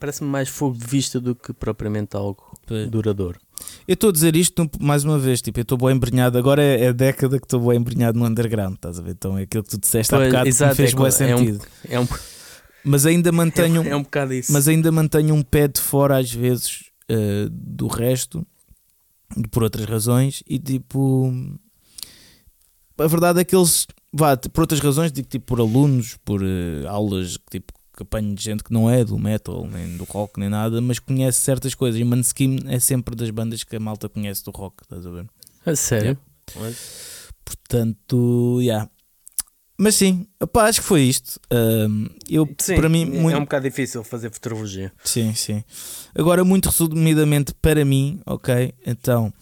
Parece-me mais fogo de vista do que propriamente algo duradouro. Eu estou a dizer isto mais uma vez, tipo, eu estou bem embrenhado, agora é, é a década que estou bem embrenhado no underground, estás a ver? Então é aquilo que tu disseste pois, há bocado exato, que fez é, bom sentido. É um, é um, mas ainda mantenho, (laughs) é, um bocado isso. Mas ainda mantenho um pé de fora às vezes uh, do resto, por outras razões, e tipo, a verdade é que eles, vá, por outras razões, digo tipo por alunos, por uh, aulas tipo que apanho de gente que não é do metal, nem do rock, nem nada, mas conhece certas coisas. E Manskin é sempre das bandas que a malta conhece do rock, estás a ver? A sério? É. Portanto, já. Yeah. Mas sim, opa, acho que foi isto. Uh, eu, sim, para mim, muito... é um bocado difícil fazer futurologia. Sim, sim. Agora, muito resumidamente para mim, ok? Então,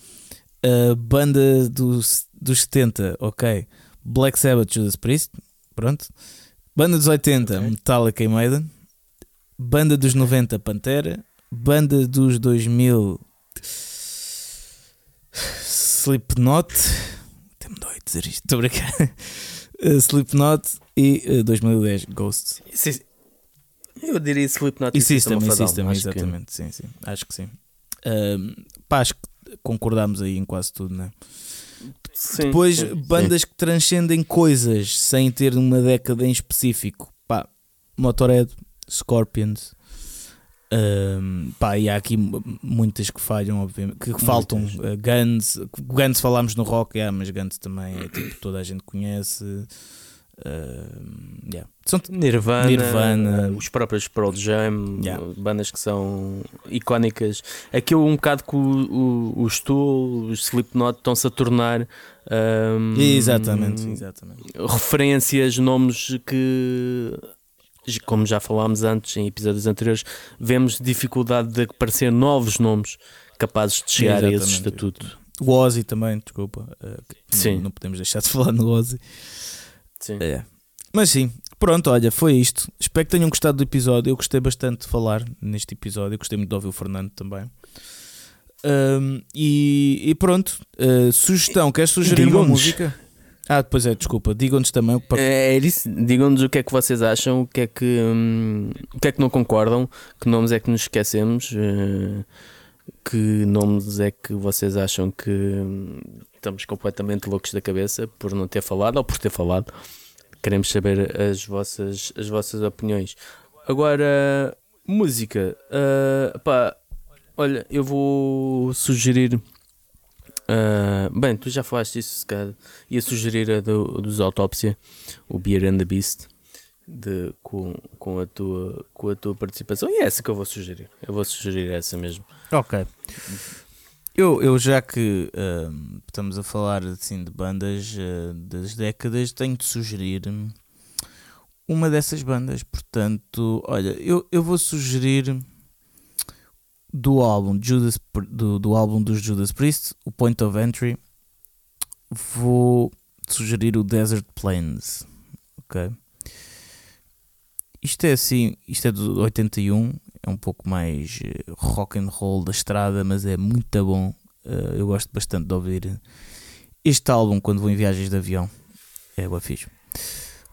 a banda dos, dos 70, ok? Black Sabbath, Judas Priest, pronto. Banda dos 80, okay. Metallica e Maiden. Banda dos 90, Pantera. Banda dos 2000, Slipknot. Tem-me dói dizer isto, estou a. Uh, Slipknot e uh, 2010, Ghosts. Eu diria Slipknot e, e System, e System, exatamente. Que... Sim, sim. Acho que sim. Uh, pá, acho que concordámos aí em quase tudo, não é? Sim, Depois, sim, bandas sim. que transcendem coisas sem ter uma década em específico. Pá, Motorhead, Scorpions, Um, pá, e há aqui muitas que falham, obviamente, que, que faltam. Uh, Guns, Guns falámos no rock, yeah, mas Guns também é tipo toda a gente conhece. Uh, yeah. são Nirvana, Nirvana, os próprios Pearl Jam, yeah. bandas que são icónicas. Aquilo um bocado que o, o, os Slipknot estão-se a tornar um, exatamente, exatamente. referências, nomes que como já falámos antes em episódios anteriores, vemos dificuldade de aparecer novos nomes capazes de chegar Exatamente. a esse estatuto. O Ozzy também, desculpa. Uh, sim. Não, não, podemos deixar de (laughs) falar no Ozzy. Sim. É. Mas sim, pronto, olha, foi isto. Espero que tenham gostado do episódio. Eu gostei bastante de falar neste episódio. Eu gostei muito de ouvir o Fernando também. Um, e, e, pronto, uh, sugestão, queres sugerir uma música? Ah, depois é, desculpa, digam-nos também. Para... É, é isso, digam-nos o que é que vocês acham, o que é que, hum, o que, é que não concordam, que nomes é que nos esquecemos, uh, que nomes é que vocês acham que hum, estamos completamente loucos da cabeça por não ter falado ou por ter falado. Queremos saber as vossas, as vossas opiniões. Agora, música. Uh, pá, olha, eu vou sugerir Uh, bem, tu já falaste isso, calhar. Ia sugerir a do, dos Autópsia, o Beer and the Beast, de, com, com, a tua, com a tua participação. E é essa que eu vou sugerir. Eu vou sugerir essa mesmo. Ok. Eu, eu já que uh, estamos a falar assim, de bandas uh, das décadas, tenho de sugerir uma dessas bandas. Portanto, olha, eu, eu vou sugerir do álbum Judas, do, do álbum dos Judas Priest, o Point of Entry, vou sugerir o Desert Plains. Ok? Isto é assim, isto é de 81, é um pouco mais eh, rock and roll da estrada, mas é muito bom. Uh, eu gosto bastante de ouvir este álbum quando vou em viagens de avião. É boa fixe.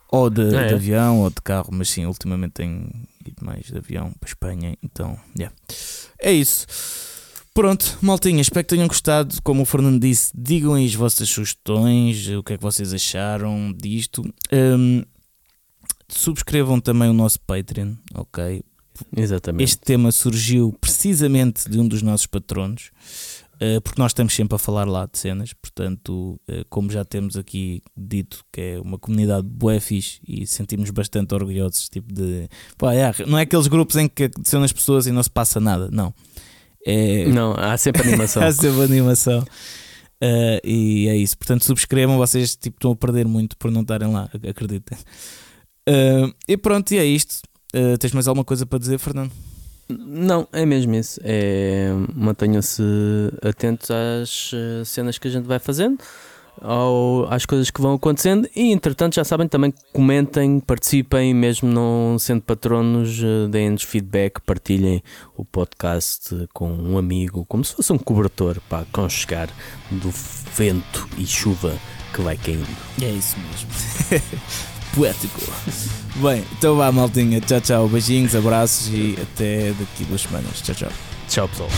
Ou de, é. de, avião ou de carro, mas sim, ultimamente tenho ido mais de avião para Espanha, então, yeah. É isso. Pronto, maltinha, espero que tenham gostado. Como o Fernando disse, digam aí as vossas sugestões, o que é que vocês acharam disto. Um, subscrevam também o nosso Patreon, ok? Exatamente. Este tema surgiu precisamente de um dos nossos patronos, uh, porque nós estamos sempre a falar lá de cenas, portanto, uh, como já temos aqui dito que é uma comunidade boa fixe e sentimos bastante orgulhosos, tipo de... Pá, é, não é aqueles grupos em que adicionam as pessoas e não se passa nada, não. É... Não, há sempre animação. (laughs) há sempre animação. Uh, e é isso. Portanto, subscrevam. Vocês tipo, estão a perder muito por não estarem lá, acreditem. Uh, e pronto, e é isto. Uh, tens mais alguma coisa para dizer, Fernando? Não, é mesmo isso. É, Mantenham-se atentos às cenas que a gente vai fazendo ao, às coisas que vão acontecendo e entretanto já sabem também comentem, participem, mesmo não sendo patronos, deem-nos feedback, partilhem o podcast com um amigo, como se fosse um cobertor para aconchegar do vento e chuva que vai caindo. É isso mesmo. (laughs) poético. Bem, então vá, maldinha. Tchau, tchau. Beijinhos, abraços e até daqui duas semanas. Tchau, tchau. Tchau, pessoal.